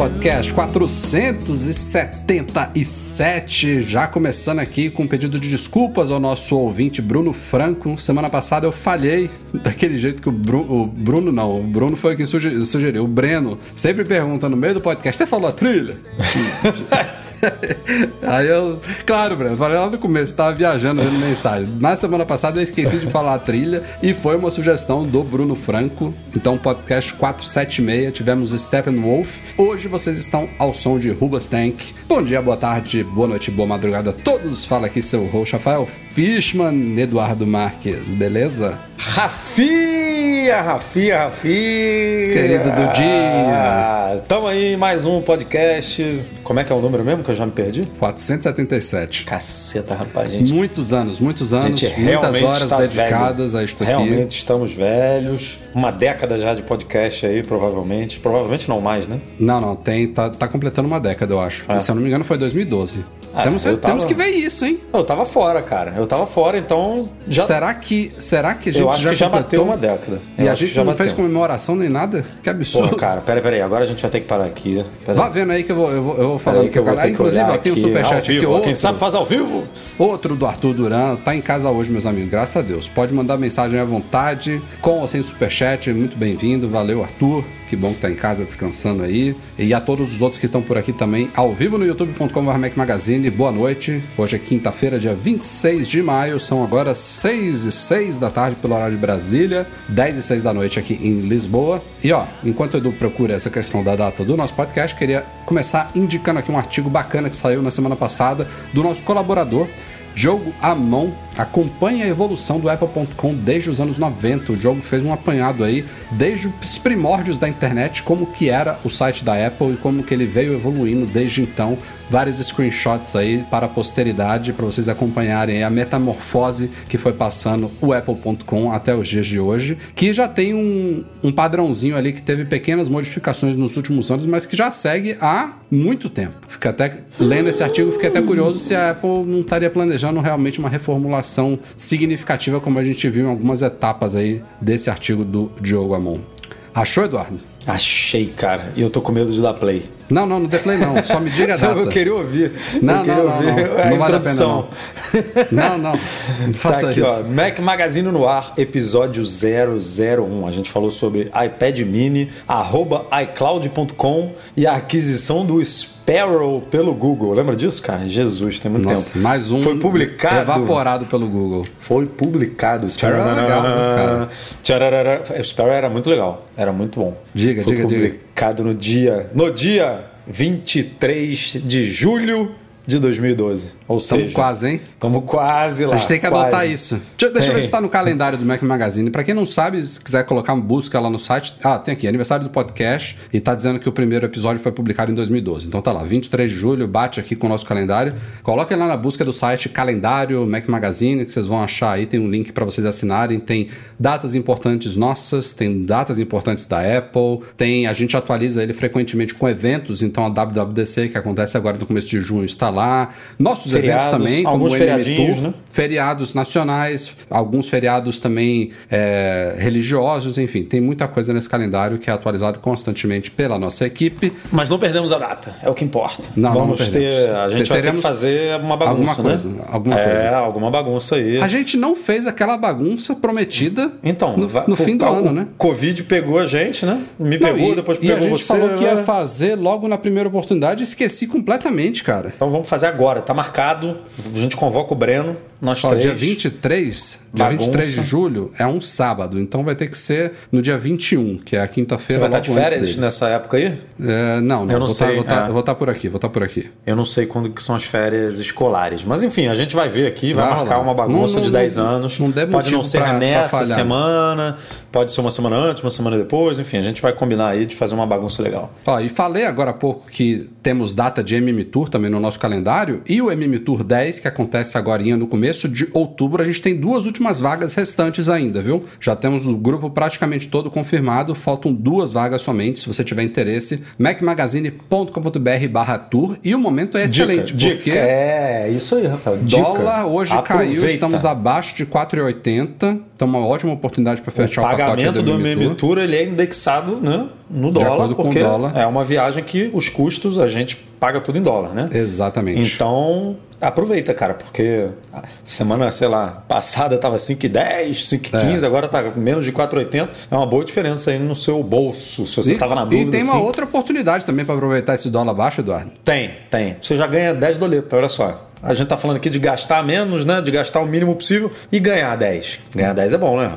Podcast 477. Já começando aqui com um pedido de desculpas ao nosso ouvinte Bruno Franco. Semana passada eu falhei daquele jeito que o, Bru- o Bruno, não, o Bruno foi quem suge- sugeriu. O Breno sempre pergunta no meio do podcast: Você falou a trilha? Aí eu, claro, Breno, falei lá no começo, tava viajando vendo mensagem. Na semana passada eu esqueci de falar a trilha e foi uma sugestão do Bruno Franco. Então, podcast 476, tivemos Steppenwolf. Hoje vocês estão ao som de Rubas Tank. Bom dia, boa tarde, boa noite, boa madrugada a todos. Fala aqui seu host Rafael Fishman, Eduardo Marques, beleza? Rafia, Rafia, Rafia. Querido Dudinha. Tamo aí, mais um podcast. Como é que é o número mesmo que eu já me perdi? 477. Caceta, rapaz, gente. Muitos anos, muitos a anos, gente muitas horas dedicadas velho. a isto aqui. Realmente estamos velhos. Uma década já de podcast aí, provavelmente. Provavelmente não mais, né? Não, não, tem. Tá, tá completando uma década, eu acho. Ah. Se eu não me engano, foi 2012. Ah, temos, tava- temos que ver isso, hein? Eu tava fora, cara. Eu tava fora, então já. Será que, será que a gente eu acho já que já completou? bateu uma década. E Eu a acho que gente já não fez bateu. comemoração nem nada? Que absurdo. Pô, cara, peraí, peraí. Agora a gente vai ter que parar aqui. Pera Vá aí. vendo aí que eu vou, eu vou, eu vou Pera falando aí que eu vou ter que Inclusive, ó, tem o aqui, superchat aqui. Outro, Quem sabe faz ao vivo. outro do Arthur Duran. Tá em casa hoje, meus amigos. Graças a Deus. Pode mandar mensagem à vontade. Com ou sem superchat. Muito bem-vindo. Valeu, Arthur. Que bom que tá em casa descansando aí. E a todos os outros que estão por aqui também, ao vivo no youtube.com.br Mac Magazine. Boa noite. Hoje é quinta-feira, dia 26 de maio. São agora 6 e 6 da tarde pelo horário de Brasília, 10 e 6 da noite aqui em Lisboa. E ó, enquanto o Edu procura essa questão da data do nosso podcast, queria começar indicando aqui um artigo bacana que saiu na semana passada do nosso colaborador. Diogo Amon acompanha a evolução do Apple.com desde os anos 90. O Diogo fez um apanhado aí desde os primórdios da internet, como que era o site da Apple e como que ele veio evoluindo desde então. Vários screenshots aí para a posteridade, para vocês acompanharem a metamorfose que foi passando o Apple.com até os dias de hoje, que já tem um, um padrãozinho ali que teve pequenas modificações nos últimos anos, mas que já segue há muito tempo. Fica até lendo esse artigo, fiquei até curioso se a Apple não estaria planejando realmente uma reformulação significativa, como a gente viu em algumas etapas aí desse artigo do Diogo Amon. Achou, Eduardo? Achei, cara. E eu tô com medo de dar play. Não, não, não dê play não. Só me diga a data. Eu queria ouvir. Não, eu queria não, não, ouvir não. a Não vale a pena. Não, não. Não faça Tá aqui, isso. ó. Mac Magazine no ar, episódio 001. A gente falou sobre iPad mini, arroba iCloud.com e a aquisição do Sparrow pelo Google. Lembra disso, cara? Jesus, tem muito Nossa, tempo. mais um Foi publicado. evaporado pelo Google. Foi publicado. Sparrow é legal, né, cara? Tchararara. O Sparrow era muito legal. Era muito bom. Diga, Foi diga, diga. publicado no dia... No dia 23 de julho de 2012. Ou Estamos seja... quase, hein? Estamos quase lá. A gente tem que adotar quase. isso. Deixa, deixa eu ver se tá no calendário do Mac Magazine. Pra quem não sabe, se quiser colocar uma busca lá no site. Ah, tem aqui, aniversário do podcast. E tá dizendo que o primeiro episódio foi publicado em 2012. Então tá lá, 23 de julho, bate aqui com o nosso calendário. Coloquem lá na busca do site calendário Mac Magazine, que vocês vão achar aí. Tem um link pra vocês assinarem. Tem datas importantes nossas, tem datas importantes da Apple. Tem, a gente atualiza ele frequentemente com eventos. Então a WWDC, que acontece agora no começo de junho, está lá. Nossos Feriados, eventos também, como alguns o NM feriadinhos, Tour, né? feriados nacionais, alguns feriados também é, religiosos, enfim, tem muita coisa nesse calendário que é atualizado constantemente pela nossa equipe. Mas não perdemos a data, é o que importa. Não, não, Vamos não ter. A gente vai ter Teremos que fazer uma bagunça, alguma coisa, né? alguma é, coisa. alguma bagunça aí. A gente não fez aquela bagunça prometida Então, no, no fim do ano, né? Covid pegou a gente, né? Me Não, pegou, e, depois e pegou a gente você. falou que ia né? fazer logo na primeira oportunidade e esqueci completamente, cara. Então vamos fazer agora, tá marcado. A gente convoca o Breno nós Ó, três. dia 23, dia Bagunça. 23 de julho é um sábado, então vai ter que ser no dia 21, que é a Você quinta-feira vai estar de férias nessa época aí? É, não, não, Eu não vou sei, Tá, vou tá, é. estar por aqui, vou estar por aqui. Eu não sei quando que são as férias escolares. Mas enfim, a gente vai ver aqui, vai, Vai marcar rolar. uma bagunça Não- de não- 10 não- anos. não dê pode não ser pra- pra nessa falhar. semana, pode ser uma semana antes, uma semana depois. Enfim, a gente vai combinar aí de fazer uma bagunça legal. Ó, e falei agora há pouco que temos data de MM Tour também no nosso calendário e o MM Tour 10, que acontece agora no começo de outubro, a gente tem duas últimas vagas restantes ainda, viu? Já temos o grupo praticamente todo confirmado, faltam duas vagas somente, se você tiver interesse, macmagazine.com.br barra tour e o momento é excelente, dica, porque... dica. É, isso aí, Rafael. Dica. Dólar hoje caiu, Aproveita. estamos abaixo de 4,80. Então, uma ótima oportunidade para O fechar o, pacote pagamento do MM MM Tour. Tour ele é indexado né, no dólar, o porque dólar. é uma viagem que os custos a gente paga tudo em dólar, né? Exatamente. Então, aproveita, cara, porque semana, sei lá, passada tava 5,10, 5,15, É. agora tá menos de 4,80. É uma boa diferença aí no seu bolso, se você E, tava na dúvida. e tem uma assim. outra oportunidade também para aproveitar esse dólar baixo, Eduardo. Tem, tem. Você já ganha 10 doletas, olha só. A gente tá falando aqui de gastar menos, né? De gastar o mínimo possível e ganhar 10. Ganhar 10 é bom, né?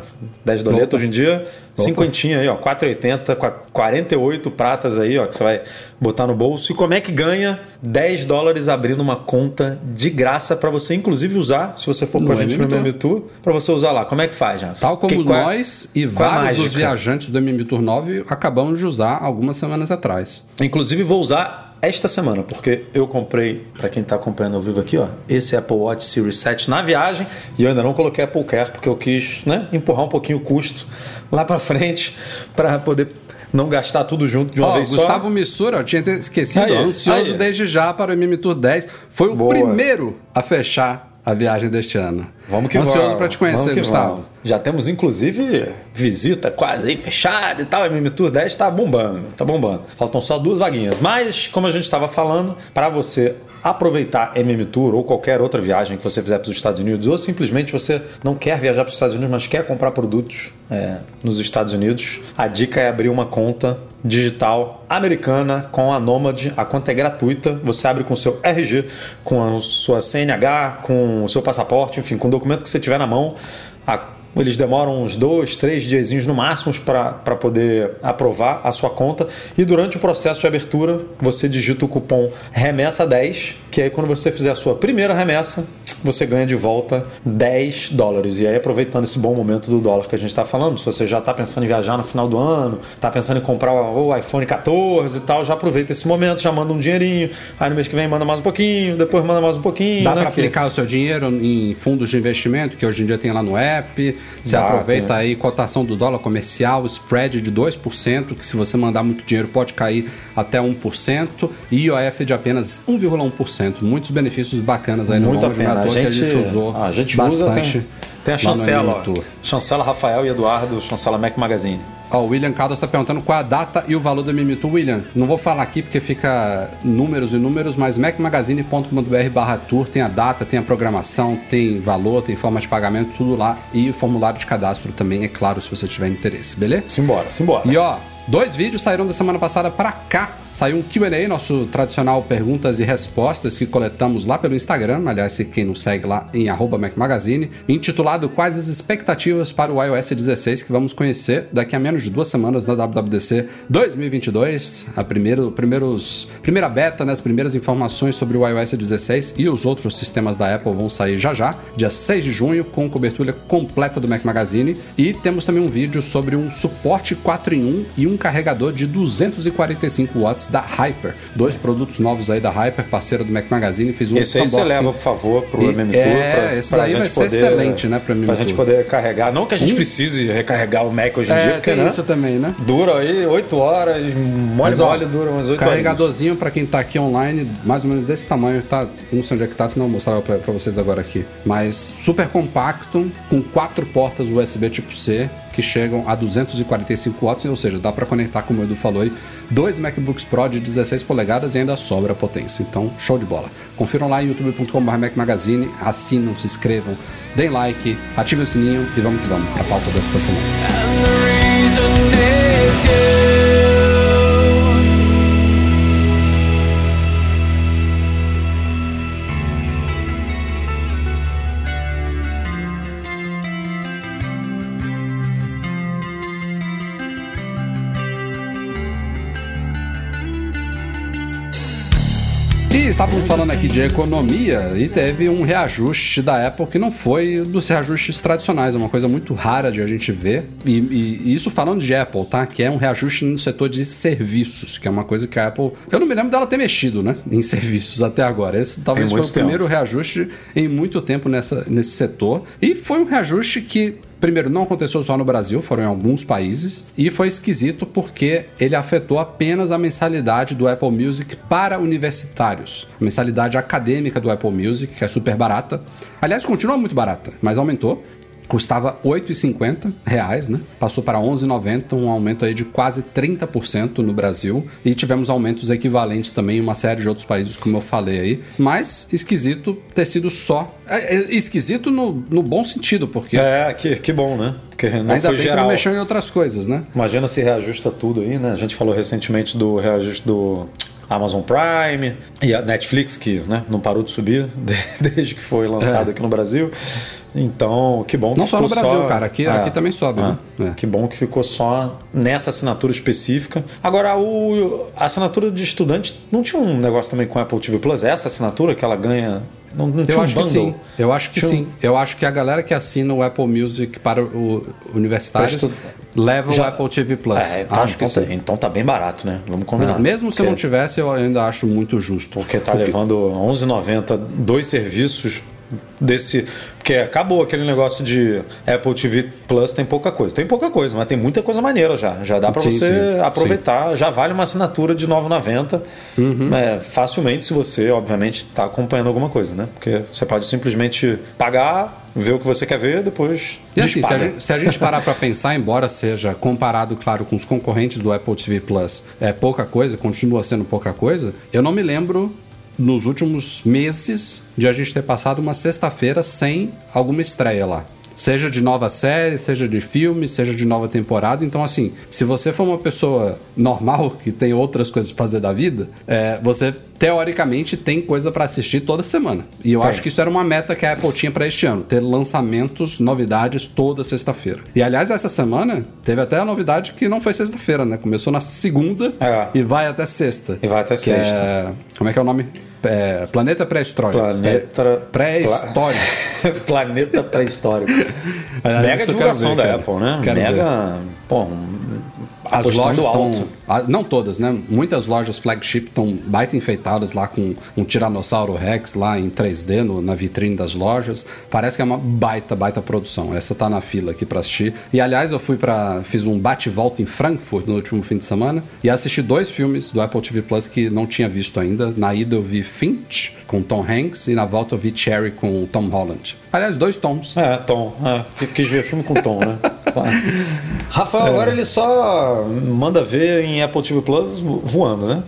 10 doletas hoje em dia, Opa. cinquentinha aí, ó, 4,80, qua- 48 pratas aí, ó, que você vai botar no bolso. E como é que ganha 10 dólares abrindo uma conta de graça para você, inclusive, usar, se você for com No a gente no MM Tour, para você usar lá. Como é que faz, já? Tal como Que- é- nós e é a vários dos viajantes do MM Tour 9 acabamos de usar algumas semanas atrás. Inclusive vou usar esta semana, porque eu comprei, para quem está acompanhando ao vivo aqui, ó, esse Apple Watch Series 7 na viagem e eu ainda não coloquei Apple Care porque eu quis, né, empurrar um pouquinho o custo lá para frente para poder não gastar tudo junto de uma Ó, vez Gustavo só. Missura, eu tinha esquecido, Aí, ansioso aí. desde já para o MM Tour 10. Foi o Boa. primeiro a fechar a viagem deste ano. Vamos que ansioso vamos. para te conhecer, Vamos que Gustavo. vamos. Já temos inclusive visita quase aí fechada e tal. MM Tour 10 tá bombando, tá bombando. Faltam só duas vaguinhas. Mas, como a gente estava falando, para você aproveitar MM Tour ou qualquer outra viagem que você fizer para os Estados Unidos, ou simplesmente você não quer viajar para os Estados Unidos, mas quer comprar produtos é, nos Estados Unidos, a dica é abrir uma conta digital americana com a Nomad. A conta é gratuita. Você abre com o seu RG, com a sua CNH, com o seu passaporte, enfim, com o documento que você tiver na mão. A- eles demoram uns dois, três diazinhos no máximo para poder aprovar a sua conta. E durante o processo de abertura, você digita o cupom REMESSA10, que aí quando você fizer a sua primeira remessa, você ganha de volta 10 dólares. E aí, aproveitando esse bom momento do dólar que a gente está falando, se você já está pensando em viajar no final do ano, está pensando em comprar o iPhone 14 e tal, já aproveita esse momento, já manda um dinheirinho. Aí no mês que vem manda mais um pouquinho, depois manda mais um pouquinho. Dá né? para Que- aplicar o seu dinheiro em fundos de investimento, que hoje em dia tem lá no app. Você Dá, aproveita tem. aí cotação do dólar comercial, spread de 2%, que se você mandar muito dinheiro pode cair até 1%, e IOF de apenas 1,1%. Muitos benefícios bacanas aí no Muito a longo pena. A jogador que a gente, gente usou a gente usa, bastante. tem, tem a no chancela, chancela Rafael e Eduardo, chancela Mac Magazine. Ó, o William Caldas está perguntando qual a data e o valor do Mimito. William, não vou falar aqui porque fica números e números, mas macmagazine.com.br barra tour tem a data, tem a programação, tem valor, tem forma de pagamento, tudo lá. E o formulário de cadastro também, é claro, se você tiver interesse, beleza? Simbora, simbora. E ó, dois vídeos saíram da semana passada para cá. Saiu um QA, nosso tradicional perguntas e respostas que coletamos lá pelo Instagram. Aliás, quem não segue lá em arroba Mac Magazine, intitulado Quais as expectativas para o iOS 16, que vamos conhecer daqui a menos de duas semanas na WWDC 2022. A primeiro, primeiros, primeira beta, né, as primeiras informações sobre o iOS 16 e os outros sistemas da Apple vão sair já já, dia 6 de junho, com cobertura completa do Mac Magazine. E temos também um vídeo sobre um suporte 4 em 1 e um carregador de 245 watts da Hyper. Dois produtos novos aí da Hyper, parceira do Mac Magazine. Fiz um Esse aí você leva, por favor, pro E- MM Tour. é, pra- esse pra daí vai ser excelente, né, pro MM Pra gente poder carregar. Não que a gente precise recarregar o Mac hoje em É, dia, porque tem né, isso também, né? dura aí 8 horas, mole mole dura umas 8 horas. Carregadorzinho pra quem tá aqui online, mais ou menos desse tamanho, tá? Não sei onde é que tá, senão eu vou mostrar pra, pra vocês agora aqui. Mas super compacto, com quatro portas USB tipo C, que chegam a 245 watts, ou seja, dá pra conectar, como o Edu falou dois MacBooks Pro de 16 polegadas e ainda sobra potência. Então, show de bola. Confiram lá em youtube.com.br Mac Magazine, assinam, se inscrevam, deem like, ativem o sininho e vamos que vamos pra pauta desta semana. Estávamos falando aqui de economia e teve um reajuste da Apple que não foi dos reajustes tradicionais, é uma coisa muito rara de a gente ver. E, e- e isso falando de Apple, tá? Que é um reajuste no setor de serviços, que é uma coisa que a Apple. Eu não me lembro dela ter mexido, né? Em serviços até agora. Esse talvez foi o tempo. primeiro reajuste em muito tempo nessa, nesse setor. E foi um reajuste que Primeiro, não aconteceu só no Brasil, foram em alguns países. E foi esquisito porque ele afetou apenas a mensalidade do Apple Music para universitários. A mensalidade acadêmica do Apple Music, que é super barata. Aliás, continua muito barata, mas aumentou. Custava 8,50 reais, né? Passou para R$ 11,90, um aumento aí de quase 30% no Brasil. E tivemos aumentos equivalentes também em uma série de outros países, como eu falei aí. Mas esquisito ter sido só. É, é esquisito no, no bom sentido, porque É, que, que bom, né? Porque não ainda foi bem que geral. não mexeu em outras coisas, né? Imagina se reajusta tudo aí, né? A gente falou recentemente do reajuste do Amazon Prime e a Netflix, que né, não parou de subir de- desde que foi lançado aqui no Brasil. Então, que bom que É. Não só no Brasil, cara. Aqui- aqui também sobe, né? É. Que bom que ficou só nessa assinatura específica. Agora, o, a assinatura de estudante não tinha um negócio também com Apple TV Plus? Essa assinatura que ela ganha. Não, não tinha Eu um acho que bundle? sim. Eu acho que Tinha sim. Eu acho que a galera que assina o Apple Music para o universitário estu- leva Já- o Apple TV Plus. É, então, acho que então, sim. tá, então tá bem barato, né? Vamos combinar. Mesmo se Porque- não tivesse, eu ainda acho muito justo. Porque tá levando 11,90 dois serviços desse. Porque acabou aquele negócio de Apple TV Plus, tem pouca coisa. Tem pouca coisa, mas tem muita coisa maneira já. Já dá Sim, você sim, aproveitar. Já vale uma assinatura de 9,90 Uhum. né, facilmente, se você, obviamente, tá acompanhando alguma coisa, né? Porque você pode simplesmente pagar, ver o que você quer ver, depois. E assim, se a, gente, se a gente parar pra pensar, embora seja comparado, claro, com os concorrentes do Apple TV Plus, é pouca coisa, continua sendo pouca coisa, eu não me lembro nos últimos meses de a gente ter passado uma sexta-feira sem alguma estreia lá. Seja de nova série, seja de filme, seja de nova temporada. Então, assim, se você for uma pessoa normal, que tem outras coisas pra fazer da vida, é, você teoricamente tem coisa pra assistir toda semana. E eu Tem. acho que isso era uma meta que a Apple tinha pra este ano, ter lançamentos, novidades toda sexta-feira. E aliás, essa semana teve até a novidade que não foi sexta-feira, né? Começou na segunda É. e vai até sexta. E vai até Que sexta. é- como é que é o nome? É, Planeta Pré-Histórico. Planeta. Pré-Histórico. Planeta pré-histórico. Aliás, Mega divulgação ver, da cara. Apple, né? Quero Mega. Pô, um- As lojas estão. Não todas, né? Muitas lojas flagship estão baita enfeitadas lá com um Tiranossauro Rex lá em 3D no- na vitrine das lojas. Parece que é uma baita, baita produção. Essa tá na fila aqui pra assistir. E aliás, eu fui para Fiz um bate-volta em Frankfurt no último fim de semana e assisti dois filmes do Apple TV Plus que não tinha visto ainda. Na ida eu vi Finch com Tom Hanks e na volta eu vi Cherry com Tom Holland. Aliás, dois Toms. É, Tom. É, quis ver filme com Tom, né? Rafael, agora ele só manda ver em Apple TV Plus vo- voando, né?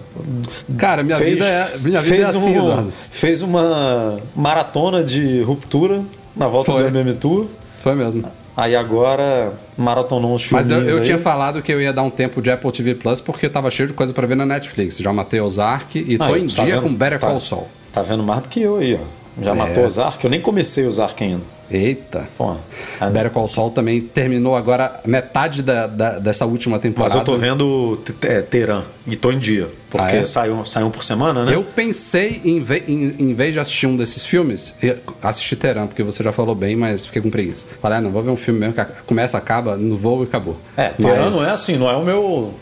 Cara, minha vida é, minha vida fez, é assim, um- Eduardo. fez uma maratona de ruptura na volta Foi. do MM Tour. Foi mesmo. Aí agora maratonou uns Mas filmes. eu, eu aí. tinha falado que eu ia dar um tempo de Apple TV Plus porque eu tava cheio de coisa pra ver na Netflix. Já matei Ozark e Ah, tô em tá dia vendo? com Better Tá- Call Saul. Tá vendo mais do que eu aí, ó. Já matou Ozark? Eu nem comecei o Ozark ainda. Eita. Pô, a- Better Call Saul também terminou agora metade da, da- dessa última Mas temporada. eu tô vendo é, Teran e tô em dia. Porque Ah, é? saiu, saiu um por semana, né? Eu pensei, em, ve- em, em vez de assistir um desses filmes, assistir Teran, porque você já falou bem, mas fiquei com preguiça. Falei, ah, não, vou ver um filme mesmo que começa, acaba, no voo e acabou. É, Teran Mas- não é assim, não é o meu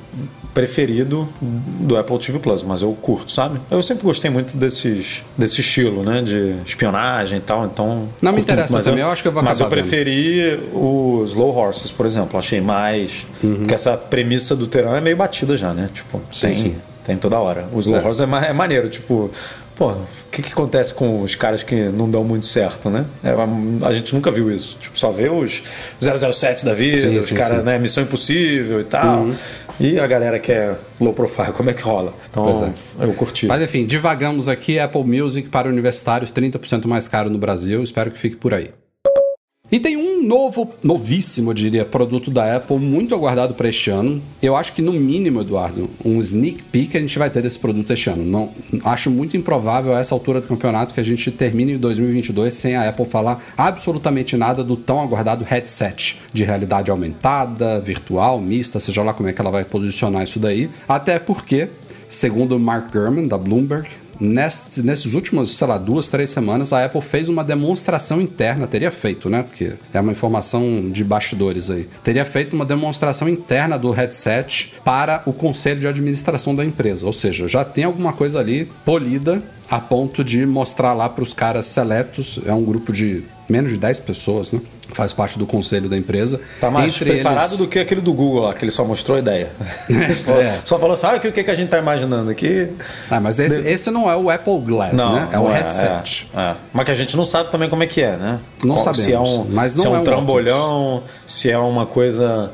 preferido do Apple TV Plus, mas eu curto, sabe? Eu sempre gostei muito desses, desse estilo, né? De espionagem e tal, então. Não me interessa muito, mas também, eu acho que eu vou Mas eu vendo. preferi os Slow Horses, por exemplo. Achei mais. Uhum. Porque essa premissa do Teran é meio batida já, né? Tipo, Sim, tem, sim. tem toda hora. Os Slow É. Horses é, ma- é maneiro, tipo. Pô, o que, que acontece com os caras que não dão muito certo, né? É, a, gente nunca viu isso. Tipo, só vê os 007 da vida, Sim, os caras, né? Missão Impossível e tal. E a galera que é low profile, como é que rola? Então, é. eu curti. Mas enfim, divagamos aqui Apple Music para universitários, 30% mais caro no Brasil. Espero que fique por aí. E tem um novo, novíssimo, eu diria, produto da Apple, muito aguardado para este ano. Eu acho que, no mínimo, Eduardo, um sneak peek a gente vai ter desse produto este ano. Não, acho muito improvável a essa altura do campeonato que a gente termine em 2022 sem a Apple falar absolutamente nada do tão aguardado headset de realidade aumentada, virtual, mista, seja lá como é que ela vai posicionar isso daí. Até porque Segundo Mark Gurman, da Bloomberg, nesse, nesses últimos, sei lá, duas, três semanas, a Apple fez uma demonstração interna, teria feito, né? Porque é uma informação de bastidores aí. Teria feito uma demonstração interna do headset para o conselho de administração da empresa. Ou seja, já tem alguma coisa ali polida a ponto de mostrar lá para os caras seletos. É um grupo de menos de 10 pessoas, né? Faz parte do conselho da empresa. Tá mais Entre preparado eles- do que aquele do Google lá, que ele só mostrou a ideia. só, É. só falou assim: olha aqui o que, que a gente tá imaginando aqui. Ah, mas esse, esse não é o Apple Glass, né? É o não headset. é, é. Mas que a gente não sabe também como é que é, né? Não Qual- Se é um, sabemos, mas não se é um é trambolhão, se é uma coisa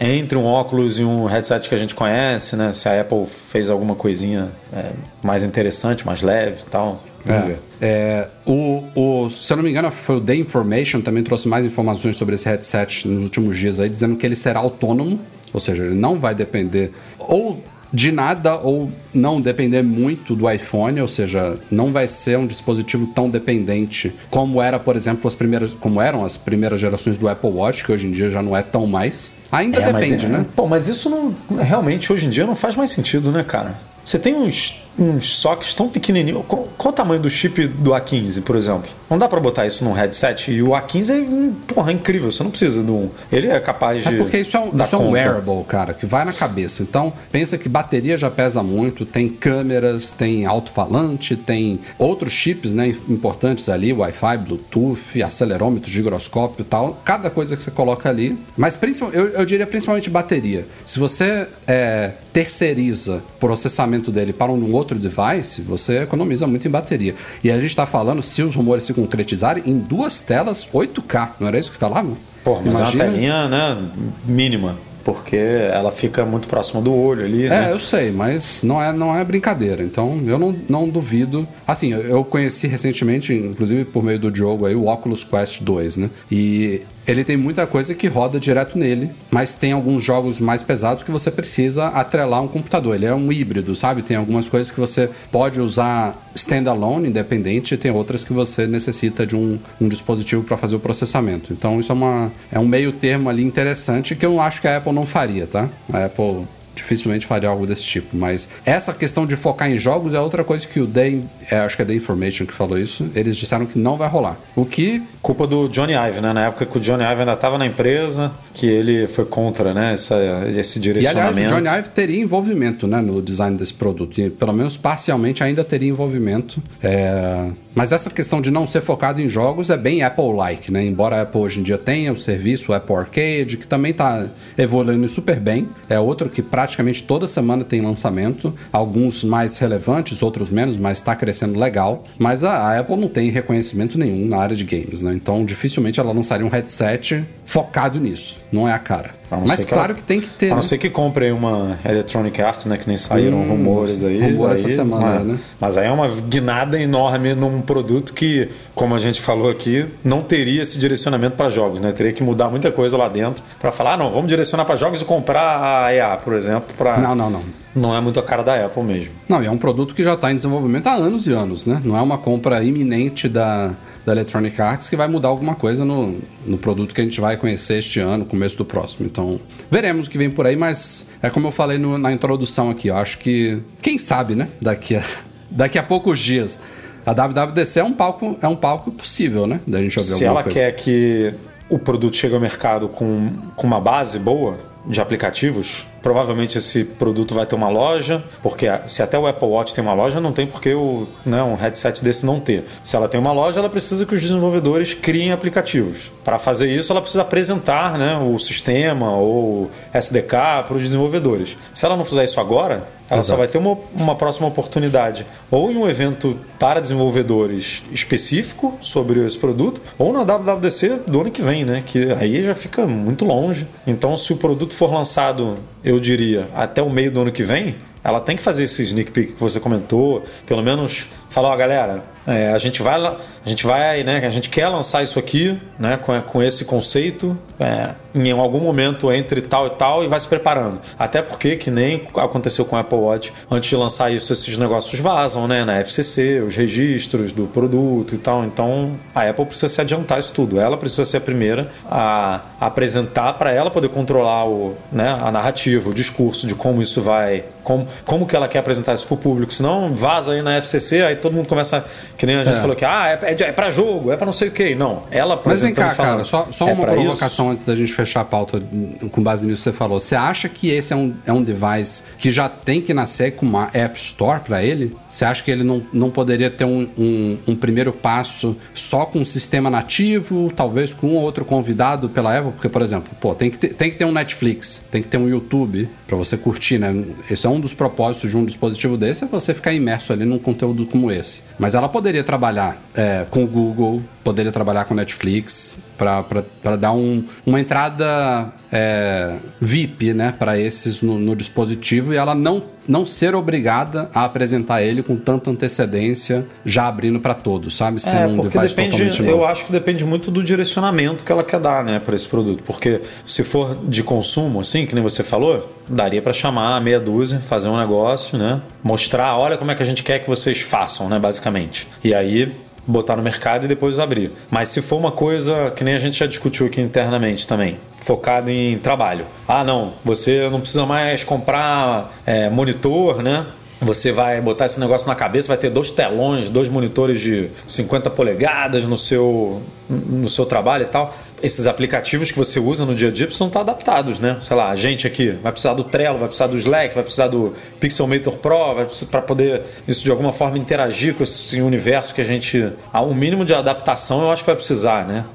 entre um óculos e um headset que a gente conhece, né? Se a Apple fez alguma coisinha é, mais interessante, mais leve e tal. Vamos ver. É, o, o, se eu não me engano, foi o The Information também trouxe mais informações sobre esse headset nos últimos dias aí, dizendo que ele será autônomo, ou seja, ele não vai depender ou de nada ou não depender muito do iPhone, ou seja, não vai ser um dispositivo tão dependente como era, por exemplo, as primeiras, como eram as primeiras gerações do Apple Watch, que hoje em dia já não é tão mais. Ainda É, mas- depende, né? Pô, mas isso não, realmente hoje em dia não faz mais sentido, né, cara? Você tem uns, uns sockets tão pequenininhos. Qual, qual o tamanho do chip do A15, por exemplo? Não dá pra botar isso num headset? E o A15 é, hum, porra, incrível. Você não precisa de um. Ele é capaz de. É porque isso é um, isso é um wearable, cara, que vai na cabeça. Então, pensa que bateria já pesa muito, tem câmeras, tem alto-falante, tem outros chips né, importantes ali, Wi-Fi, Bluetooth, acelerômetro, gigroscópio e tal. Cada coisa que você coloca ali. Mas eu, eu diria principalmente bateria. Se você é, terceiriza o processamento dele para um outro device, você economiza muito em bateria. E a gente está falando, se os rumores se concretizarem, em duas telas 8K. Não era isso que falavam? Porra, mas Imagina- é uma telinha, né, mínima. Porque ela fica muito próxima do olho ali, É, né? eu sei, mas não é, não é brincadeira. Então, eu não, não duvido. Assim, eu- eu conheci recentemente, inclusive por meio do Diogo aí, o Oculus Quest 2, né? E ele tem muita coisa que roda direto nele, mas tem alguns jogos mais pesados que você precisa atrelar um computador. Ele é um híbrido, sabe? Tem algumas coisas que você pode usar standalone, independente, e tem outras que você necessita de um, um dispositivo para fazer o processamento. Então, isso é, uma, é um meio termo ali interessante que eu acho que a Apple não faria, tá? A Apple dificilmente faria algo desse tipo. Mas essa questão de focar em jogos é outra coisa que o The, é, acho que é The Information que falou isso. Eles disseram que não vai rolar. O que Culpa do Johnny Ive, né? Na época que o Johnny Ive ainda estava na empresa, que ele foi contra, né? Essa, esse E aliás, direcionamento. o Johnny Ive teria envolvimento né, no design desse produto. E, pelo menos parcialmente ainda teria envolvimento. É, Mas essa questão de não ser focado em jogos é bem Apple-like, né? Embora a Apple hoje em dia tenha o serviço o Apple Arcade, que também está evoluindo super bem. É outro que praticamente toda semana tem lançamento. Alguns mais relevantes, outros menos, mas está crescendo legal. Mas a, Apple não tem reconhecimento nenhum na área de games, né? Então dificilmente ela lançaria um headset focado nisso. Não é a cara. A Mas claro ela- que tem que ter. A não né? ser que compre uma Electronic Arts, né? Que nem saíram Hum, rumores aí. rumor essa aí, semana, mas, né? Mas aí é uma guinada enorme num produto que, como a gente falou aqui, não teria esse direcionamento para jogos, né? Teria que mudar muita coisa lá dentro para falar, ah, não, vamos direcionar para jogos e comprar a EA, por exemplo, para Não, não, não. Não é muito a cara da Apple mesmo. Não, e é um produto que já está em desenvolvimento há anos e anos, né? Não é uma compra iminente da, da Electronic Arts que vai mudar alguma coisa no, no produto que a gente vai conhecer este ano, começo do próximo. Então, veremos o que vem por aí, mas é como eu falei no- na introdução aqui, eu acho que, quem sabe, né? Daqui a, daqui a poucos dias. A WWDC é um palco, é um palco possível, né? Da gente ouvir Se ela coisa. quer que o produto chegue ao mercado com, com uma base boa de aplicativos, provavelmente esse produto vai ter uma loja, porque se até o Apple Watch tem uma loja, não tem porque o, né, um headset desse não ter. Se ela tem uma loja, ela precisa que os desenvolvedores criem aplicativos. Para fazer isso, ela precisa apresentar né, o sistema ou SDK para os desenvolvedores. Se ela não fizer isso agora, ela só Exato. vai ter uma, uma próxima oportunidade ou em um evento para desenvolvedores específico sobre esse produto, ou na WWDC do ano que vem, né? Que aí já fica muito longe. Então, se o produto for lançado, eu diria, até o meio do ano que vem, ela tem que fazer esse sneak peek que você comentou, pelo menos falar, ó, galera, é, a gente vai, a gente vai, né? A gente quer lançar isso aqui, né? Com, com esse conceito. é, em algum momento entre tal e tal e vai se preparando. Até porque, que nem aconteceu com o Apple Watch, antes de lançar isso, esses negócios vazam, né? Na FCC, os registros do produto e tal. Então, a Apple precisa se adiantar isso tudo. Ela precisa ser a primeira a apresentar para ela poder controlar o, né, a narrativa, o discurso de como isso vai, como, como que ela quer apresentar isso para o público. Senão vaza aí na FCC, aí todo mundo começa, que nem a gente É. falou que ah, é, é, é para jogo, é para não sei o que. Não, ela Mas vem apresentando cá, falando, cara, só, só é uma provocação isso? antes da gente fechar a pauta com base nisso que você falou. Você acha que esse é um, é um device que já tem que nascer com uma App Store para ele? Você acha que ele não, não poderia ter um, um, um primeiro passo só com um sistema nativo, talvez com um ou outro convidado pela Apple? Porque, por exemplo, pô, tem que ter, tem que ter um Netflix, tem que ter um YouTube para você curtir, né? Esse é um dos propósitos de um dispositivo desse, é você ficar imerso ali num conteúdo como esse. Mas ela poderia trabalhar é, com o Google, poderia trabalhar com Netflix, para dar um, uma entrada é, VIP né, para esses no, no dispositivo e ela não, não ser obrigada a apresentar ele com tanta antecedência, já abrindo para todos, sabe? Sendo É, um porque depende, eu acho que depende muito do direcionamento que ela quer dar, né, para esse produto. Porque se for de consumo, assim, que nem você falou, daria para chamar a meia dúzia, fazer um negócio, né, mostrar, olha como é que a gente quer que vocês façam, né, basicamente. E aí botar no mercado e depois abrir. Mas se for uma coisa que nem a gente já discutiu aqui internamente também, focado em trabalho. Ah, não, você não precisa mais comprar é, monitor, né? Você vai botar esse negócio na cabeça, vai ter dois telões, dois monitores de 50 polegadas no seu, no seu trabalho e tal. Esses aplicativos que você usa no dia a dia precisam estar adaptados, né? Sei lá, a gente aqui vai precisar do Trello, vai precisar do Slack, vai precisar do Pixelmator Pro, para poder isso de alguma forma interagir com esse universo que a gente, há um mínimo de adaptação eu acho que vai precisar, né?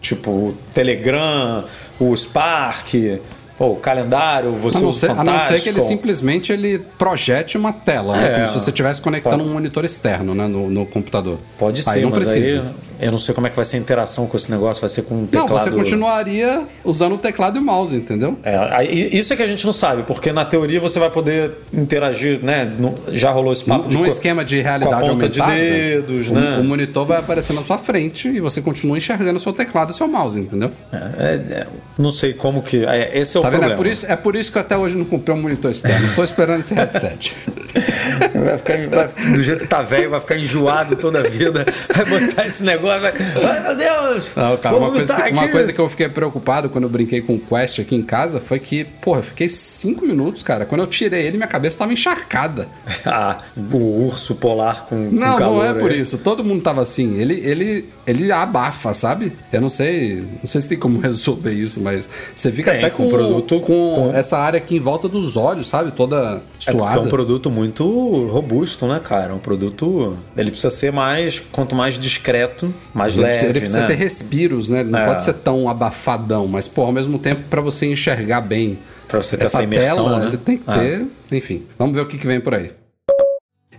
Tipo, o Telegram, o Spark, pô, o calendário, você A não, usa ser, o a não ser que ele Fantástico. simplesmente ele projete uma tela, né? É, Como se você estivesse conectando pode- um monitor externo né? no, no computador. Pode Aí ser, não mas precisa. aí eu não sei como é que vai ser a interação com esse negócio, vai ser com um teclado... Não, você continuaria usando o teclado e o mouse, entendeu? É, isso é que a gente não sabe, porque na teoria você vai poder interagir, né? Já rolou esse papo Num esquema de com a realidade ponta aumentada, de dedos, o, né? o monitor vai aparecer na sua frente e você continua enxergando o seu teclado e o seu mouse, entendeu? É, é, não sei como que. é, esse é o Tá vendo? problema. É por, isso, é por isso que eu até hoje não comprei um monitor externo. Tô esperando esse headset. Vai ficar, vai- do jeito que tá velho, vai ficar enjoado toda a vida. Vai botar esse negócio, vai. Ai meu Deus! Não, cara, uma coisa, que, uma coisa que eu fiquei preocupado quando eu brinquei com o Quest aqui em casa foi que, porra, eu fiquei cinco minutos, cara. Quando eu tirei ele, minha cabeça tava encharcada. Ah, o urso polar com, com Não, calor. não é por aí. isso. Todo mundo tava assim. Ele, ele, ele abafa, sabe? Eu não sei, não sei se tem como resolver isso, mas você fica Tem, até com com, produto- com com- essa área aqui em volta dos olhos, sabe? Toda É suada. é um produto muito robusto, né, cara? É um produto. Ele precisa ser mais. Quanto mais discreto, mais Ele leve. precisa, ele precisa né? ter respiros, né? Ele Não É. pode ser tão abafadão, mas, pô, ao mesmo tempo, pra você enxergar bem Pra você ter essa essa imersão, tela, né? ele tem que É. ter. Enfim, vamos ver o que, que vem por aí.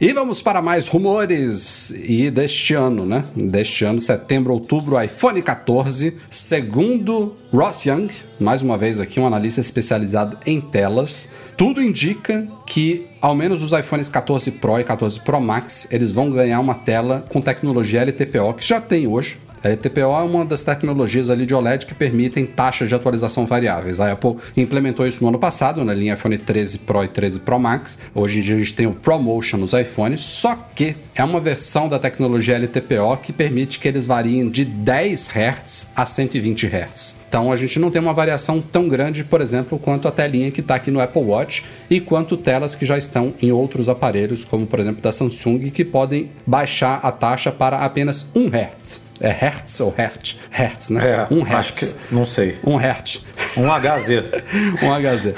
E vamos para mais rumores. E deste ano, né? Deste ano, setembro, outubro, iPhone 14, segundo Ross Young, mais uma vez aqui um analista especializado em telas, tudo indica que ao menos os iPhones 14 Pro e 14 Pro Max, eles vão ganhar uma tela com tecnologia LTPO que já tem hoje, a LTPO é uma das tecnologias ali de OLED que permitem taxas de atualização variáveis. A Apple implementou isso no ano passado, na linha iPhone 13 Pro e 13 Pro Max. Hoje em dia a gente tem o ProMotion nos iPhones, só que é uma versão da tecnologia LTPO que permite que eles variem de 10 Hz a 120 Hz. Então a gente não tem uma variação tão grande, por exemplo, quanto a telinha que está aqui no Apple Watch e quanto telas que já estão em outros aparelhos, como por exemplo da Samsung, que podem baixar a taxa para apenas 1 Hz. É Hertz ou Hertz? Hertz, né? É, um acho Hertz. que. Não sei. Um Hertz. Um HZ. um HZ.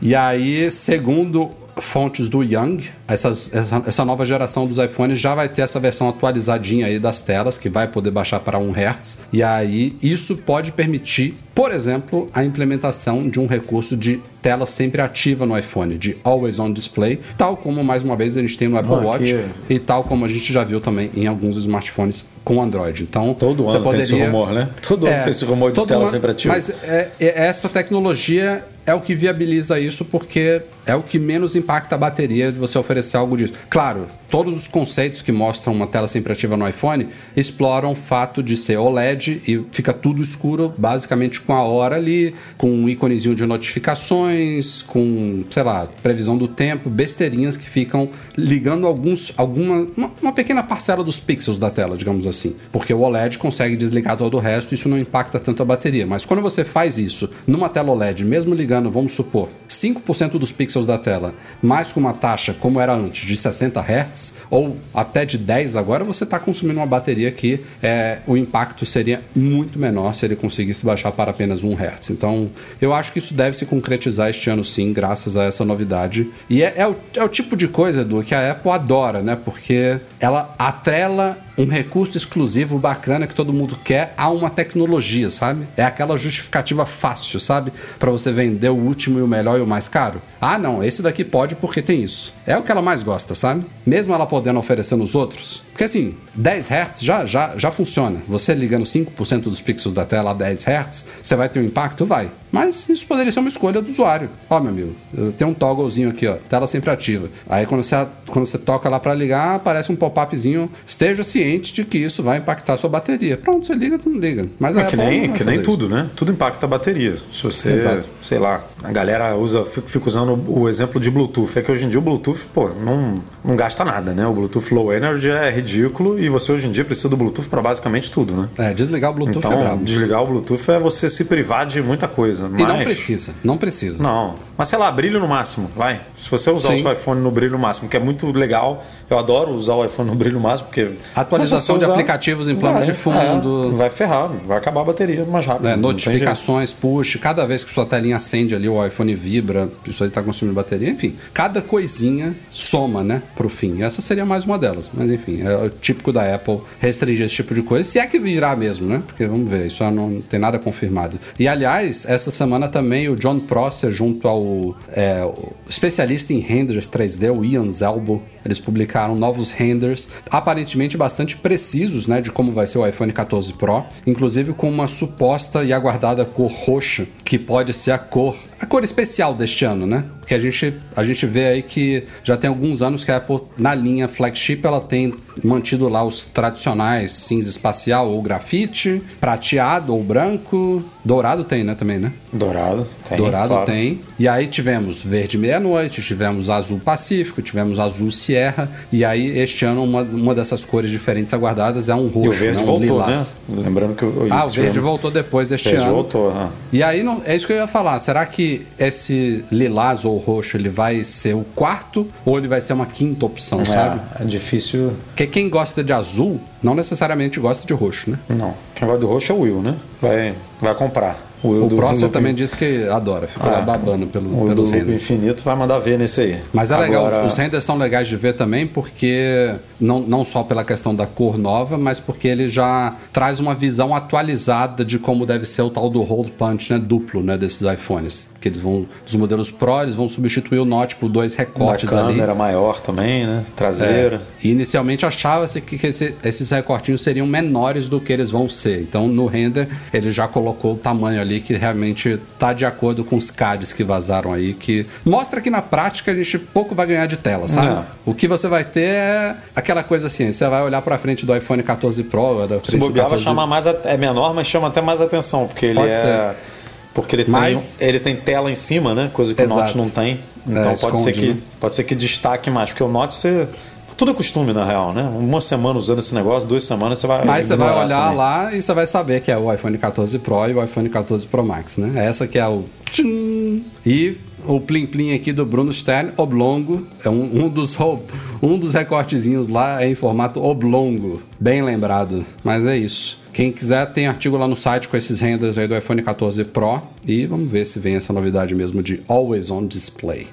E aí, segundo fontes do Young, essas- essa, essa nova geração dos iPhones já vai ter essa versão atualizadinha aí das telas, que vai poder baixar para 1 Hz. E aí, isso pode permitir, por exemplo, a implementação de um recurso de tela sempre ativa no iPhone, de Always On Display, tal como, mais uma vez, a gente tem no Apple Ah, Watch que- e tal como a gente já viu também em alguns smartphones com Android. Então, Todo ano tem esse poderia- rumor, né? Todo ano tem esse rumor de tela ano- sempre ativa. Mas é- é- essa tecnologia é o que viabiliza isso, porque é o que menos impacta a bateria de você oferecer algo disso. Claro, todos os conceitos que mostram uma tela sempre ativa no iPhone exploram o fato de ser OLED e fica tudo escuro, basicamente com a hora ali, com um íconezinho de notificações, com, sei lá, previsão do tempo, besteirinhas que ficam ligando alguns, alguma, uma, uma pequena parcela dos pixels da tela, digamos assim. Porque o OLED consegue desligar todo o resto, isso não impacta tanto a bateria. Mas quando você faz isso numa tela OLED, mesmo ligando, vamos supor, 5% dos pixels da tela, mais com uma taxa como era antes, de 60 Hz, ou até de 10 agora, você está consumindo uma bateria que é, o impacto seria muito menor se ele conseguisse baixar para apenas 1 Hz. Então, eu acho que isso deve se concretizar este ano sim, graças a essa novidade. E é, é, o, é o tipo de coisa, Edu, que a Apple adora, né? Porque ela atrela um recurso exclusivo bacana que todo mundo quer a uma tecnologia, sabe? É aquela justificativa fácil, sabe? Para você vender o último e o melhor e o mais caro. Ah, não, esse daqui pode porque tem isso. É o que ela mais gosta, sabe? Mesmo ela podendo oferecer nos outros. Porque assim, 10 Hz já, já, já funciona. Você ligando 5% dos pixels da tela a 10 Hz, você vai ter um impacto? Vai. Mas isso poderia ser uma escolha do usuário. Ó, meu amigo, tem um togglezinho aqui, ó, tela sempre ativa. Aí quando você, quando você toca lá para ligar, aparece um pop-upzinho. Esteja ciente de que isso vai impactar a sua bateria. Pronto, você liga, não liga. Mas é que nem, que nem tudo, né? Tudo impacta a bateria. Se você, Exato. sei lá, a galera usa, fica usando o exemplo de Bluetooth. É que hoje em dia o Bluetooth, pô, não, não gasta nada, né? O Bluetooth Low Energy é ridículo e você hoje em dia precisa do Bluetooth para basicamente tudo, né? É, desligar o Bluetooth então, é brabo. Desligar o Bluetooth é você se privar de muita coisa. Mas... E não precisa, não precisa. Não. Mas sei lá, brilho no máximo, vai. Se você usar Sim. o seu iPhone no brilho máximo, que é muito legal, eu adoro usar o iPhone no brilho máximo, porque. Atualização de usar... aplicativos em plano vai, de fundo. É, vai ferrar, vai acabar a bateria mais rápido. É, notificações, push, cada vez que sua telinha acende ali, o iPhone vibra, isso aí está consumindo bateria, enfim. Cada coisinha soma, né, pro fim. Essa seria mais uma delas. Mas enfim, é o típico da Apple restringir esse tipo de coisa, se é que virá mesmo, né? Porque vamos ver, isso não tem nada confirmado. E aliás, essa semana também o John Prosser, junto ao é, especialista em renders 3D, o Ian Zelbo, eles publicaram novos renders, aparentemente bastante precisos, né, de como vai ser o iPhone 14 Pro, inclusive com uma suposta e aguardada cor roxa, que pode ser a cor, a cor especial deste ano, né? Porque a gente, a gente vê aí que já tem alguns anos que a Apple, na linha flagship, ela tem mantido lá os tradicionais cinza espacial ou grafite, prateado ou branco, dourado tem, né, também, né? Dourado tem. Dourado claro. tem. E aí tivemos verde meia-noite, tivemos azul pacífico, tivemos azul sierra, e aí este ano uma, uma dessas cores diferentes aguardadas é um roxo, e o verde voltou, um lilás. né? Lembrando que o, Ah, o verde voltou depois deste verde ano. voltou. E aí não, é isso que eu ia falar. Será que esse lilás ou roxo ele vai ser o quarto ou ele vai ser uma quinta opção, É, sabe? é difícil. Porque quem gosta de azul não necessariamente gosta de roxo, né? Não. Quem vai do roxo é o Will, né? Vai, vai comprar. O, O Loop- também disse que adora, ficou lá Ah, babando pelo, O pelos do Loop renders. infinito vai mandar ver nesse aí. Mas é legal, Agora- os, os renders são legais de ver também, porque não, não só pela questão da cor nova, mas porque ele já traz uma visão atualizada de como deve ser o tal do hole punch, né, duplo, né, desses iPhones. Que eles vão, dos modelos Pro, eles vão substituir o Note por dois da recortes ali. câmera maior também, né? Traseira. É. E inicialmente achava-se que que esse- esses recortinhos seriam menores do que eles vão ser. Então no render ele já colocou o tamanho ali que realmente está de acordo com os CADs que vazaram aí, que mostra que na prática a gente pouco vai ganhar de tela, sabe? O que você vai ter é aquela coisa assim, você vai olhar para frente do iPhone 14 Pro, ou da Se bobear, vai 14 chamar mais. a- É menor, mas chama até mais atenção, porque ele Pode é. ser. Porque ele, Mas- tem, ele tem tela em cima, né? Coisa que Exato. o Note não tem. Então É, pode, esconde, ser que, né? pode ser que destaque mais, porque o Note você. Tudo é costume, na real, né? Uma semana usando esse negócio, duas semanas você vai. Mas você vai olhar também. lá e você vai saber que é o iPhone 14 Pro e o iPhone 14 Pro Max, né? Essa que é o... tchim. E o plim plim aqui do Bruno Stern, oblongo, é um, um dos um dos recortezinhos lá é em formato oblongo, bem lembrado. Mas é isso. Quem quiser tem artigo lá no site com esses renders aí do iPhone 14 Pro e vamos ver se vem essa novidade mesmo de Always On Display.